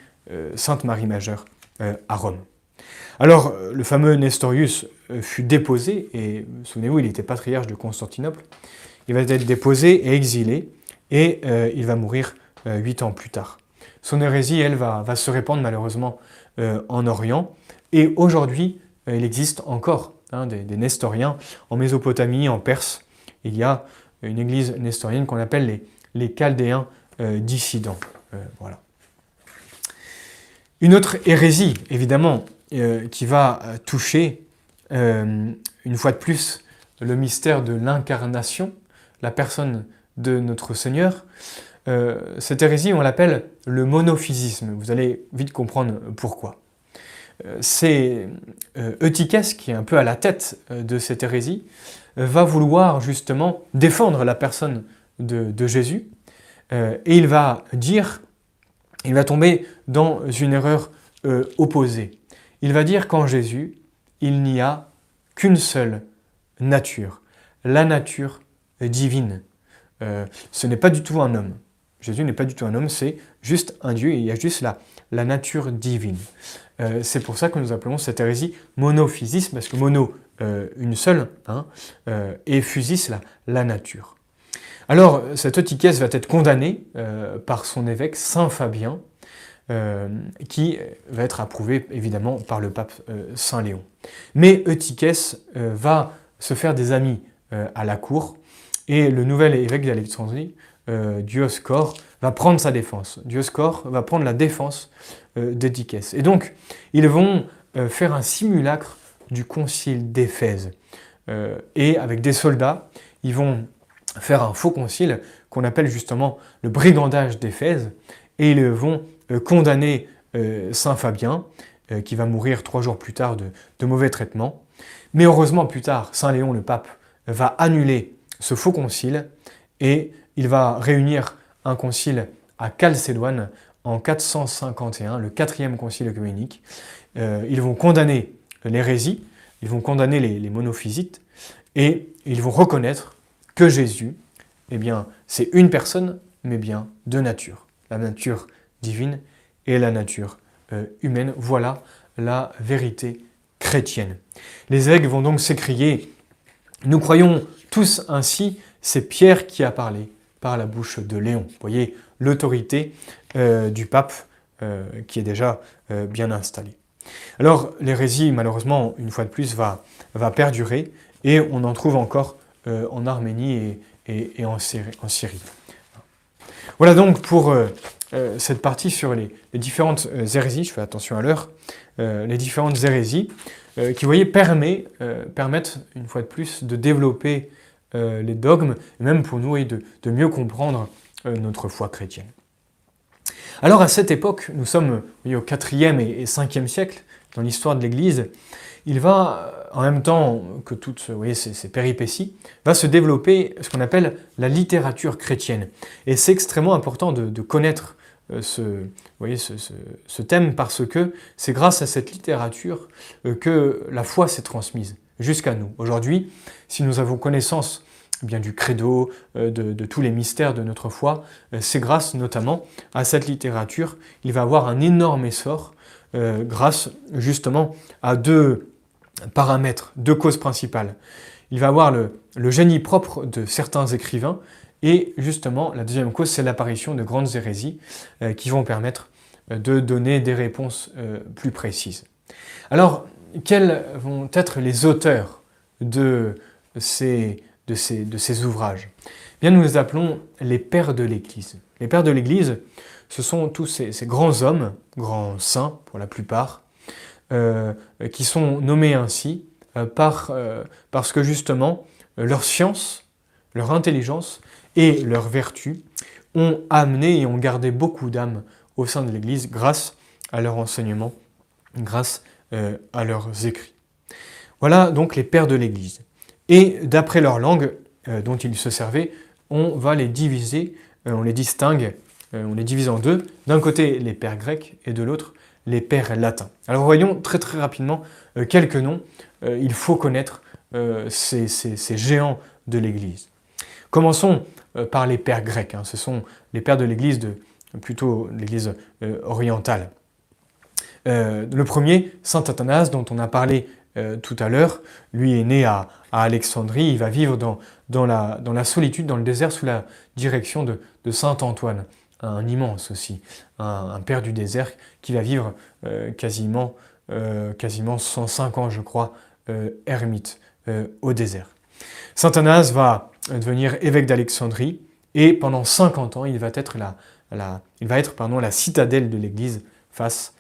Sainte Marie Majeure à Rome. Alors, euh, le fameux Nestorius euh, fut déposé, et souvenez-vous, il était patriarche de Constantinople. Il va être déposé et exilé, et euh, il va mourir huit ans plus tard. Son hérésie, elle, va, se répandre malheureusement en Orient, et aujourd'hui, il existe encore hein, des, Nestoriens en Mésopotamie, en Perse. Il y a une église nestorienne qu'on appelle les, Chaldéens dissidents. voilà. Une autre hérésie, évidemment, euh, qui va euh, toucher, euh, une fois de plus, le mystère de l'incarnation, la personne de notre Seigneur. cette hérésie, on l'appelle le monophysisme. Vous allez vite comprendre pourquoi. C'est Eutychès, qui est un peu à la tête de cette hérésie, va vouloir justement défendre la personne de, Jésus, et il va dire, il va tomber dans une erreur opposée. Il va dire qu'en Jésus, il n'y a qu'une seule nature, la nature divine. Euh, ce n'est pas du tout un homme. Jésus n'est pas du tout un homme, c'est juste un Dieu il y a juste la, la nature divine. Euh, c'est pour ça que nous appelons cette hérésie monophysisme, parce que mono, euh, une seule, hein, et physis, la, nature. Alors, cet Eutychès va être condamné par son évêque, Saint Fabien, qui va être approuvé évidemment par le pape Saint Léon. Mais Eutychès va se faire des amis à la cour, et le nouvel évêque d'Alexandrie, euh, Dioscore, va prendre sa défense. Dioscore va prendre la défense euh, Et donc, ils vont euh, faire un simulacre du concile d'Éphèse. Euh, et avec des soldats, ils vont faire un faux concile qu'on appelle justement le brigandage d'Éphèse. Et ils vont condamner Saint Fabien, qui va mourir trois jours plus tard de, de mauvais traitements. Mais heureusement, plus tard, Saint Léon le pape va annuler ce faux concile et il va réunir un concile à Chalcédoine en 451, le quatrième concile œcuménique. Euh, ils vont condamner l'hérésie, ils vont condamner les, monophysites et ils vont reconnaître que Jésus, eh bien, c'est une personne, mais bien deux natures, la nature divine et la nature euh, humaine. Voilà la vérité chrétienne. Les aigles vont donc s'écrier Nous croyons tous ainsi, c'est Pierre qui a parlé par la bouche de Léon. Vous voyez l'autorité euh, du pape euh, qui est déjà euh, bien installée. Alors l'hérésie, malheureusement, une fois de plus, va, va perdurer et on en trouve encore en Arménie et, en, Syrie, Voilà donc pour cette partie sur les, différentes hérésies, je fais attention à l'heure, les différentes hérésies qui, voyez, permet, permettent, une fois de plus, de développer euh, les dogmes, même pour nous de, mieux comprendre euh, notre foi chrétienne. Alors à cette époque, nous sommes au 4e et 5e siècle dans l'histoire de l'Église, il va, en même temps que toutes ces, péripéties, va se développer ce qu'on appelle la littérature chrétienne. Et c'est extrêmement important de, connaître euh, ce, thème parce que c'est grâce à cette littérature que la foi s'est transmise jusqu'à nous. Aujourd'hui, si nous avons connaissance eh bien du credo, euh, de, tous les mystères de notre foi, euh, c'est grâce notamment à cette littérature. Il va avoir un énorme essor euh, grâce justement à deux paramètres, deux causes principales. Il va avoir le, le génie propre de certains écrivains et justement la deuxième cause c'est l'apparition de grandes hérésies qui vont permettre de donner des réponses plus précises. Alors quels vont être les auteurs de ces, ouvrages Bien, nous les appelons les pères de l'Église. Les pères de l'Église, ce sont tous ces, grands hommes, grands saints pour la plupart, euh, qui sont nommés ainsi euh, euh, parce que justement leur science, leur intelligence et leur vertu ont amené et ont gardé beaucoup d'âmes au sein de l'Église grâce à leur enseignement, grâce euh, à leurs écrits. Voilà donc les pères de l'Église. Et d'après leur langue euh, dont ils se servaient, on va les diviser, euh, on les distingue, on les divise en deux. D'un côté les pères grecs et de l'autre les pères latins. Alors voyons très très rapidement quelques noms. il faut connaître ces, géants de l'Église. Commençons par les pères grecs. Hein. Ce sont les pères de l'Église, de, plutôt l'Église orientale. Euh, le premier, Saint Athanase, dont on a parlé euh, tout à l'heure, lui est né à, Alexandrie, il va vivre dans, la, solitude, dans le désert, sous la direction de, Saint Antoine, un immense aussi, un, père du désert qui va vivre euh, quasiment, quasiment 105 ans, je crois, ermite au désert. Saint Athanase va devenir évêque d'Alexandrie et pendant 50 ans, il va être la, il va être, pardon, la citadelle de l'Église face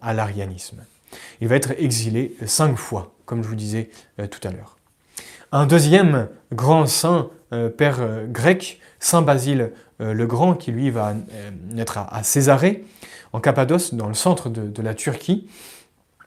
à l'arianisme. Il va être exilé cinq fois, comme je vous disais euh, tout à l'heure. Un deuxième grand saint, euh, père grec, Saint Basile le Grand, qui lui va naître à Césarée, en Cappadoce, dans le centre de, la Turquie.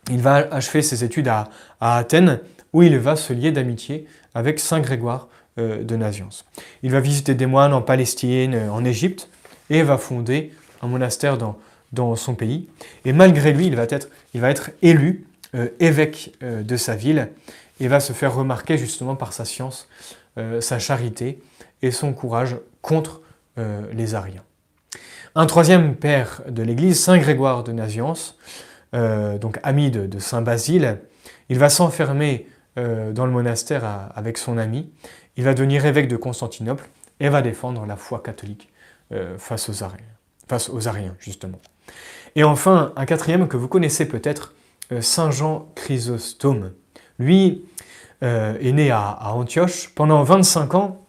il va achever ses études à, Athènes, où il va se lier d'amitié avec Saint Grégoire de Naziance. Il va visiter des moines en Palestine, en Égypte, et va fonder un monastère dans, dans son pays. Et malgré lui, il va être, élu euh, évêque euh, de sa ville et va se faire remarquer justement par sa science, euh, sa charité et son courage contre les Ariens. Un troisième père de l'Église, Saint Grégoire de Naziance, donc ami de, Saint Basile, il va s'enfermer dans le monastère avec son ami, il va devenir évêque de Constantinople et va défendre la foi catholique face aux Ariens, face aux Ariens justement. Et enfin, un quatrième que vous connaissez peut-être, euh, Saint Jean Chrysostome. Lui euh, est né à, Antioche. Pendant 25 ans,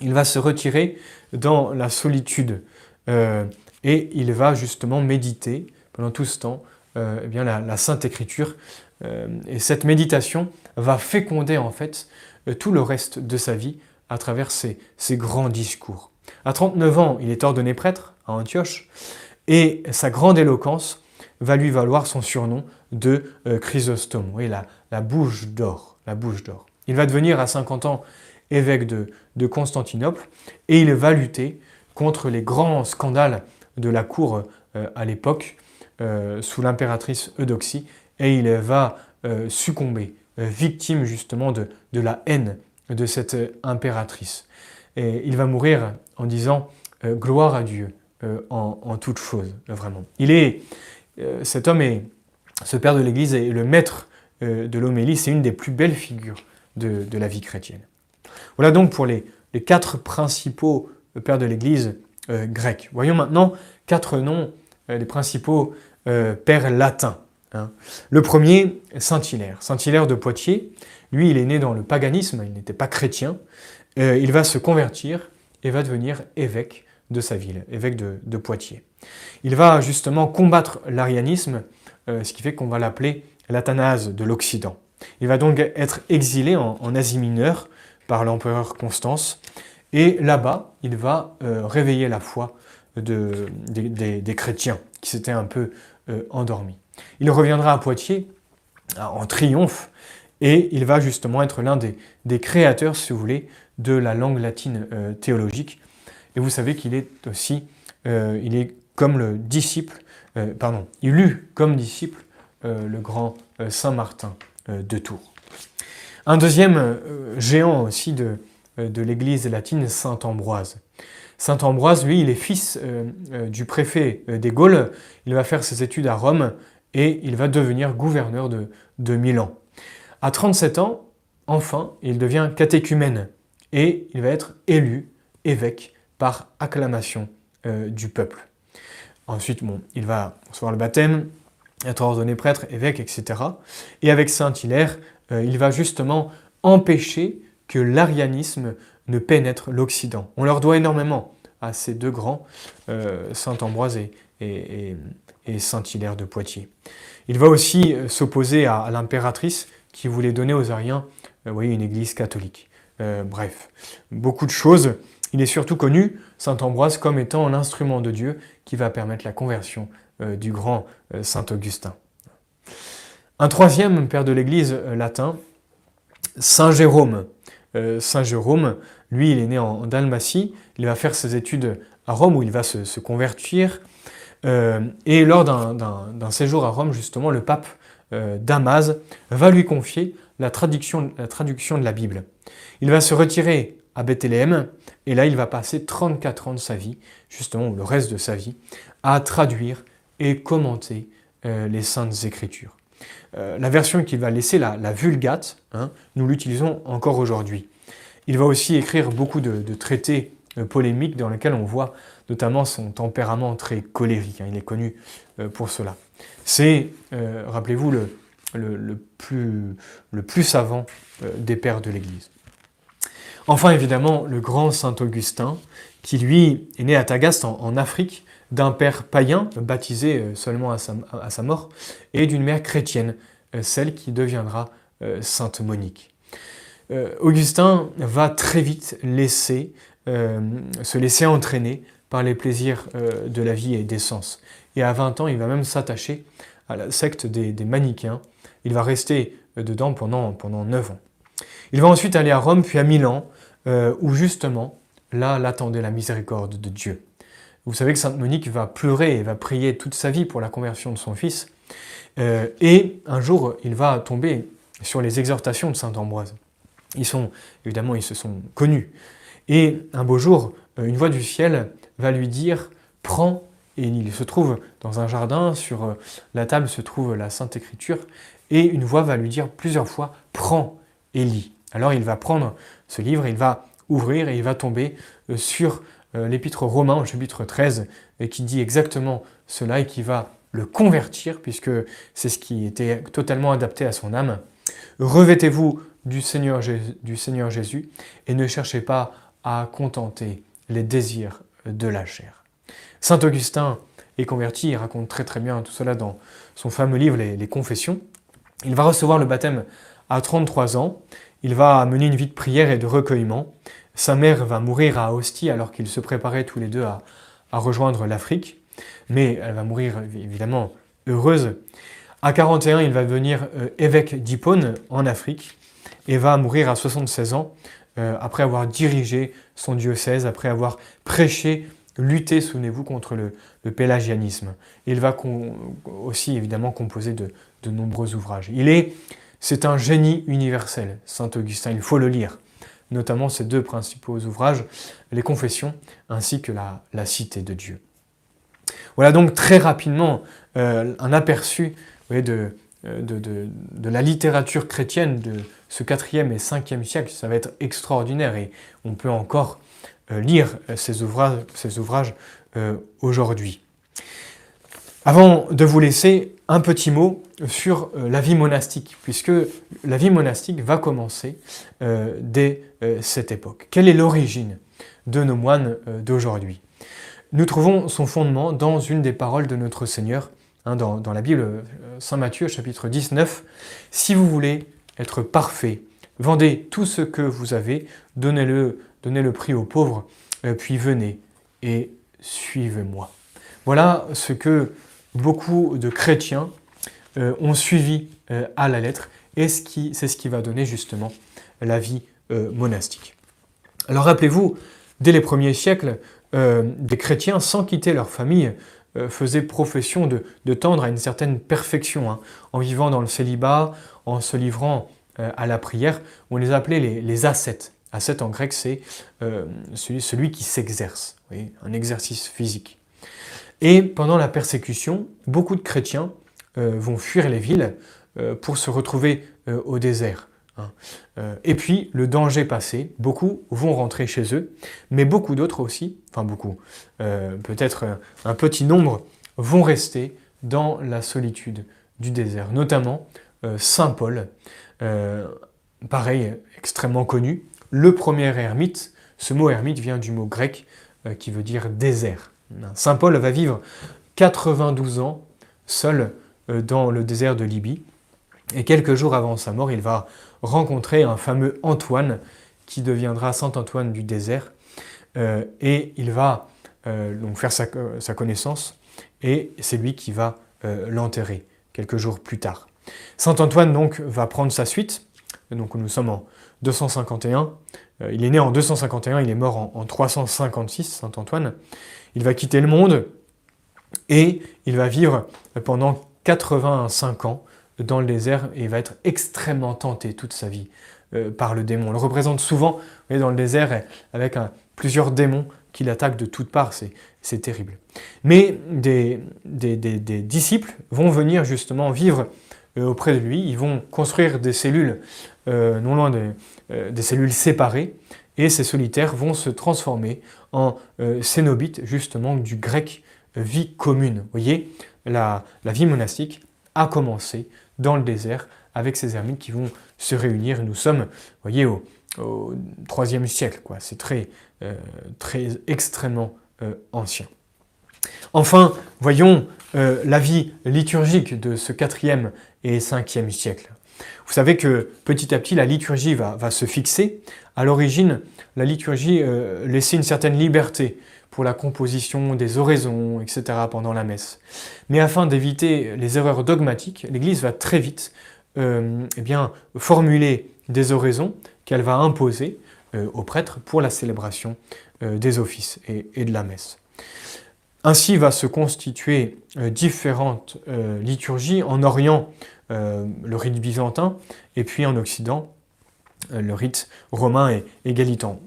il va se retirer dans la solitude euh, et il va justement méditer pendant tout ce temps eh bien, la, Sainte Écriture. et cette méditation va féconder en fait tout le reste de sa vie à travers ses, ses grands discours. À 39 ans, il est ordonné prêtre à Antioche et sa grande éloquence va lui valoir son surnom de euh, Chrysostome, oui, la, la bouche d'or, la bouche d'or. Il va devenir à 50 ans évêque de, Constantinople et il va lutter contre les grands scandales de la cour euh, à l'époque euh, sous l'impératrice Eudoxie et il va succomber, victime justement de, de, la haine de cette impératrice. Et il va mourir en disant gloire à Dieu en, en toute chose, vraiment. Il est, cet homme est ce père de l'Église est le maître euh, de l'homélie, c'est une des plus belles figures de, la vie chrétienne. Voilà donc pour les, quatre principaux euh, pères de l'Église euh, grecs. Voyons maintenant quatre noms des principaux pères latins. Hein. Le premier, Saint-Hilaire. Saint-Hilaire de Poitiers, lui, il est né dans le paganisme, il n'était pas chrétien. il va se convertir et va devenir évêque de sa ville, évêque de Poitiers. Il va justement combattre l'arianisme euh, ce qui fait qu'on va l'appeler l'Athanase de l'Occident. Il va donc être exilé en, Asie mineure par l'empereur Constance, et là-bas, il va euh, réveiller la foi des, chrétiens qui s'étaient un peu euh, endormis. Il reviendra à Poitiers en triomphe, et il va justement être l'un des, créateurs, si vous voulez, de la langue latine théologique. Et vous savez qu'il est aussi, il est comme le disciple euh, pardon, il eut comme disciple euh, le grand euh, Saint Martin de Tours. Un deuxième géant aussi de, de l'Église latine, Saint Ambroise. Saint Ambroise, lui, il est fils du préfet des Gaules, il va faire ses études à Rome et il va devenir gouverneur de, de Milan. À 37 ans, enfin, il devient catéchumène et il va être élu évêque par acclamation du peuple. Ensuite, bon, il va recevoir le baptême, être ordonné prêtre, évêque, etc. Et avec Saint Hilaire, euh, il va justement empêcher que l'arianisme ne pénètre l'Occident. On leur doit énormément à ces deux grands, euh, Saint Ambroise et, Saint Hilaire de Poitiers. Il va aussi euh, s'opposer à, l'impératrice qui voulait donner aux Ariens voyez, une église catholique. bref, beaucoup de choses. Il est surtout connu, Saint Ambroise, comme étant l'instrument de Dieu qui va permettre la conversion euh, du grand euh, Saint Augustin. Un troisième père de l'Église euh, latin, Saint Jérôme. Saint Jérôme, lui, il est né en, Dalmatie, il va faire ses études à Rome où il va se, convertir. et lors d'un séjour à Rome, justement, le pape Damas va lui confier la traduction de la Bible. Il va se retirer à Bethléem, et là il va passer 34 ans de sa vie, justement, le reste de sa vie, à traduire et commenter euh, les Saintes Écritures. Euh, la version qu'il va laisser, la, Vulgate, hein, nous l'utilisons encore aujourd'hui. Il va aussi écrire beaucoup de, traités euh, polémiques dans lesquels on voit notamment son tempérament très colérique. Hein. il est connu pour cela. C'est, rappelez-vous, le, plus, le plus savant des pères de l'Église. Enfin, évidemment, le grand Saint Augustin, qui lui est né à Tagaste en, Afrique, d'un père païen, baptisé euh, seulement à sa, mort, et d'une mère chrétienne, euh, celle qui deviendra euh, Sainte Monique. Augustin va très vite se laisser entraîner par les plaisirs de la vie et des sens. Et à 20 ans, il va même s'attacher à la secte des, des manichéens. Il va rester dedans pendant, pendant 9 ans. Il va ensuite aller à Rome, puis à Milan, où justement, là, l'attendait la miséricorde de Dieu. Vous savez que Sainte Monique va pleurer et va prier toute sa vie pour la conversion de son fils. et un jour, il va tomber sur les exhortations de Saint Ambroise. Ils sont, évidemment, ils se sont connus. Et un beau jour, euh, une voix du ciel va lui dire Prends, et il se trouve dans un jardin, sur euh, la table se trouve la Sainte Écriture, et une voix va lui dire plusieurs fois Prends et lis. Alors il va prendre ce livre, il va ouvrir et il va tomber euh, sur l'épître romain, chapitre 13, qui dit exactement cela et qui va le convertir, puisque c'est ce qui était totalement adapté à son âme. Revêtez-vous du Seigneur, du Seigneur Jésus et ne cherchez pas à contenter les désirs de la chair. Saint Augustin est converti, il raconte très très bien tout cela dans son fameux livre Les, Confessions. Il va recevoir le baptême à 33 ans, il va mener une vie de prière et de recueillement. Sa mère va mourir à Ostie alors qu'ils se préparaient tous les deux à, rejoindre l'Afrique, mais elle va mourir évidemment heureuse. À 41, il va devenir euh, évêque d'Hippone en Afrique et va mourir à 76 ans euh, après avoir dirigé son diocèse, après avoir prêché, lutté, souvenez-vous, contre le, pélagianisme. Il va aussi évidemment composer de, nombreux ouvrages. Il est, c'est un génie universel, Saint Augustin, il faut le lire, notamment ses deux principaux ouvrages, les Confessions ainsi que la, Cité de Dieu. Voilà donc très rapidement euh, un aperçu euh, de, la littérature chrétienne de ce 4e et 5e siècle. Ça va être extraordinaire et on peut encore euh, lire ces ouvrages, aujourd'hui. Avant de vous laisser, un petit mot sur la vie monastique, puisque la vie monastique va commencer dès cette époque. Quelle est l'origine de nos moines d'aujourd'hui? Nous trouvons son fondement dans une des paroles de notre Seigneur Hein, dans, la Bible, euh, Saint Matthieu chapitre 19, Si vous voulez être parfait, vendez tout ce que vous avez, donnez-le donnez le prix aux pauvres, euh, puis venez et suivez-moi. Voilà ce que beaucoup de chrétiens euh, ont suivi à la lettre, et c'est ce qui va donner justement la vie monastique. Alors rappelez-vous, dès les premiers siècles, des chrétiens, sans quitter leur famille, euh, faisaient profession de, tendre à une certaine perfection, hein. en vivant dans le célibat, en se livrant euh, à la prière. On les appelait les, ascètes. Ascète en grec, c'est euh, celui, qui s'exerce, un exercice physique. Et pendant la persécution, beaucoup de chrétiens vont fuir les villes pour se retrouver au désert. Hein. Euh, et puis, le danger passé, beaucoup vont rentrer chez eux, mais beaucoup d'autres aussi, enfin beaucoup, euh, peut-être un petit nombre, vont rester dans la solitude du désert, notamment euh, Saint Paul, pareil, extrêmement connu, le premier ermite, ce mot ermite vient du mot grec qui veut dire désert. Saint Paul va vivre 92 ans seul dans le désert de Libye, et quelques jours avant sa mort, il va rencontrer un fameux Antoine qui deviendra Saint Antoine du désert. Euh, et il va euh, faire sa, connaissance et c'est lui qui va euh, l'enterrer quelques jours plus tard. Saint Antoine donc va prendre sa suite. Donc nous sommes en 251. il est né en 251, il est mort en, en 356, Saint Antoine. Il va quitter le monde et il va vivre pendant 85 ans dans le désert et il va être extrêmement tenté toute sa vie euh, par le démon. On le représente souvent dans le désert avec plusieurs démons qui l'attaquent de toutes parts, c'est terrible. Mais des, disciples vont venir justement vivre euh, auprès de lui, ils vont construire des cellules euh, non loin des, cellules séparées, et ces solitaires vont se transformer en cénobites, justement du grec vie commune. Vous voyez, la, vie monastique a commencé dans le désert avec ces ermites qui vont se réunir. Nous sommes, voyez, au, au 3e siècle. C'est très, euh, très extrêmement euh, ancien. Enfin, voyons euh, la vie liturgique de ce 4e et 5e siècle. Vous savez que petit à petit, la liturgie va, se fixer. À l'origine, la liturgie laissait une certaine liberté pour la composition des oraisons, etc. pendant la messe. Mais afin d'éviter les erreurs dogmatiques, l'Église va très vite euh, eh bien, formuler des oraisons qu'elle va imposer euh, aux prêtres pour la célébration euh, des offices et, de la messe. Ainsi va se constituer différentes liturgies en Orient, le rite byzantin, et puis en Occident, le rite romain et, et gallican.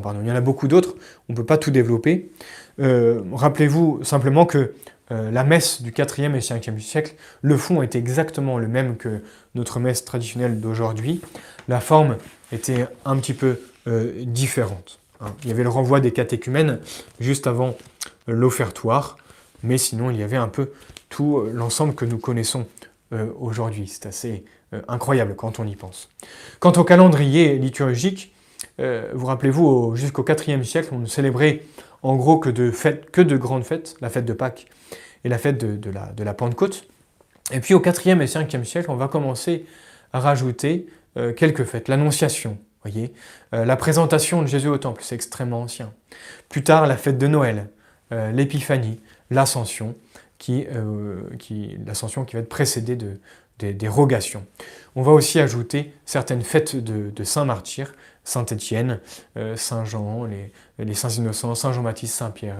Pardon. Il y en a beaucoup d'autres, on ne peut pas tout développer. Rappelez-vous simplement que euh, la messe du 4e et 5e siècle, le fond était exactement le même que notre messe traditionnelle d'aujourd'hui. La forme était un petit peu euh, différente. Hein. Il y avait le renvoi des catéchumènes juste avant l'offertoire, mais sinon il y avait un peu tout euh, l'ensemble que nous connaissons aujourd'hui. C'est assez incroyable quand on y pense. Quant au calendrier liturgique, vous rappelez-vous, jusqu'au 4e siècle, on ne célébrait en gros que de, grandes fêtes, la fête de Pâques et la fête de, la, Pentecôte. Et puis au 4e et 5e siècle, on va commencer à rajouter euh, quelques fêtes. L'Annonciation, euh, la présentation de Jésus au Temple, c'est extrêmement ancien. Plus tard, la fête de Noël, euh, l'Épiphanie, l'Ascension, qui, qui, l'Ascension qui va être précédée de, des, rogations. On va aussi ajouter certaines fêtes de, de saints martyrs, Saint-Étienne, Saint Jean, les, saints innocents, Saint Jean-Baptiste, Saint Pierre,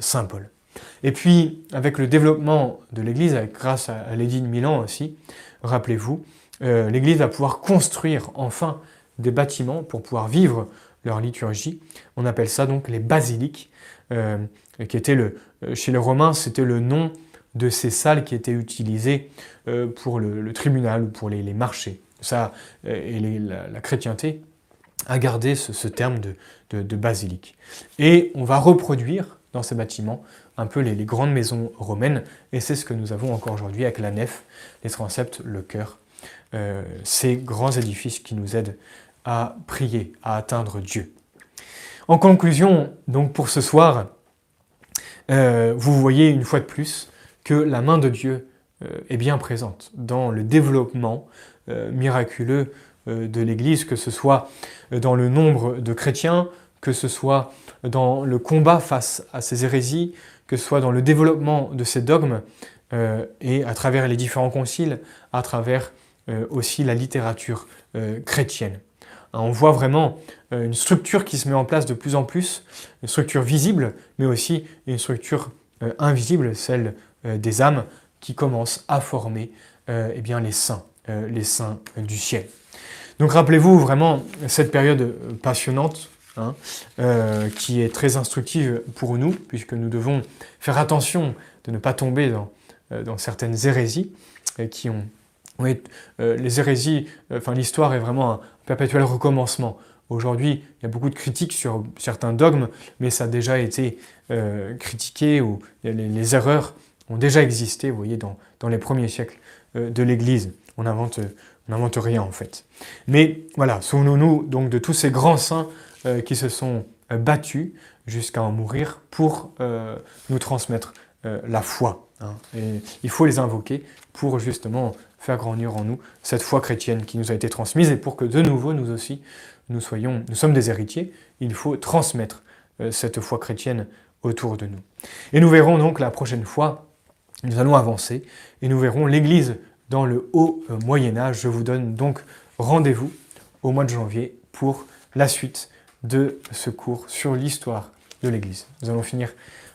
Saint Paul. Et puis, avec le développement de l'Église, grâce à, l'édit de Milan aussi, rappelez-vous, euh, l'Église va pouvoir construire enfin des bâtiments pour pouvoir vivre leur liturgie. On appelle ça donc les basiliques, euh, qui étaient le, euh, chez les Romains, c'était le nom de ces salles qui étaient utilisées pour le, tribunal ou pour les, marchés. Ça, et la, chrétienté a gardé ce, terme de, basilique. Et on va reproduire dans ces bâtiments un peu les, grandes maisons romaines, et c'est ce que nous avons encore aujourd'hui avec la nef, les transepts, le chœur, euh, ces grands édifices qui nous aident à prier, à atteindre Dieu. En conclusion, donc pour ce soir, euh, vous voyez une fois de plus que la main de Dieu euh, est bien présente dans le développement miraculeux de l'Église, que ce soit dans le nombre de chrétiens, que ce soit dans le combat face à ces hérésies, que ce soit dans le développement de ces dogmes euh, et à travers les différents conciles, à travers euh, aussi la littérature euh, chrétienne. Hein, on voit vraiment une structure qui se met en place de plus en plus, une structure visible, mais aussi une structure invisible, celle des âmes, qui commence à former eh bien, les saints, les saints du ciel. Donc rappelez-vous vraiment cette période passionnante Hein, euh, qui est très instructive pour nous, puisque nous devons faire attention de ne pas tomber dans, euh, dans certaines hérésies euh, qui ont... Les hérésies, enfin l'histoire est vraiment perpétuel recommencement. Aujourd'hui, il y a beaucoup de critiques sur certains dogmes, mais ça a déjà été critiqué, ou les, erreurs ont déjà existé, vous voyez, dans, dans les premiers siècles de l'Église. On n'invente rien en fait. Mais voilà, souvenons-nous donc de tous ces grands saints euh, qui se sont euh, battus jusqu'à en mourir pour euh, nous transmettre la foi. Hein. Il faut les invoquer pour justement faire grandir en nous cette foi chrétienne qui nous a été transmise et pour que de nouveau nous aussi nous soyons, nous sommes des héritiers, il faut transmettre cette foi chrétienne autour de nous. Et nous verrons donc la prochaine fois, nous allons avancer et nous verrons l'Église dans le haut Moyen Âge. Je vous donne donc rendez-vous au mois de janvier pour la suite de ce cours sur l'histoire de l'Église. Nous allons finir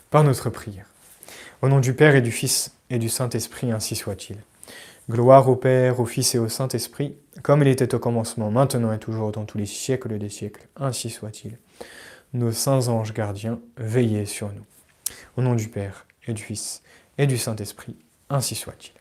par notre prière. Au nom du Père et du Fils et du Saint-Esprit, ainsi soit-il. Gloire au Père, au Fils et au Saint-Esprit, comme il était au commencement, maintenant et toujours, dans tous les siècles des siècles, ainsi soit-il. Nos saints anges gardiens, veillez sur nous. Au nom du Père et du Fils et du Saint-Esprit, ainsi soit-il.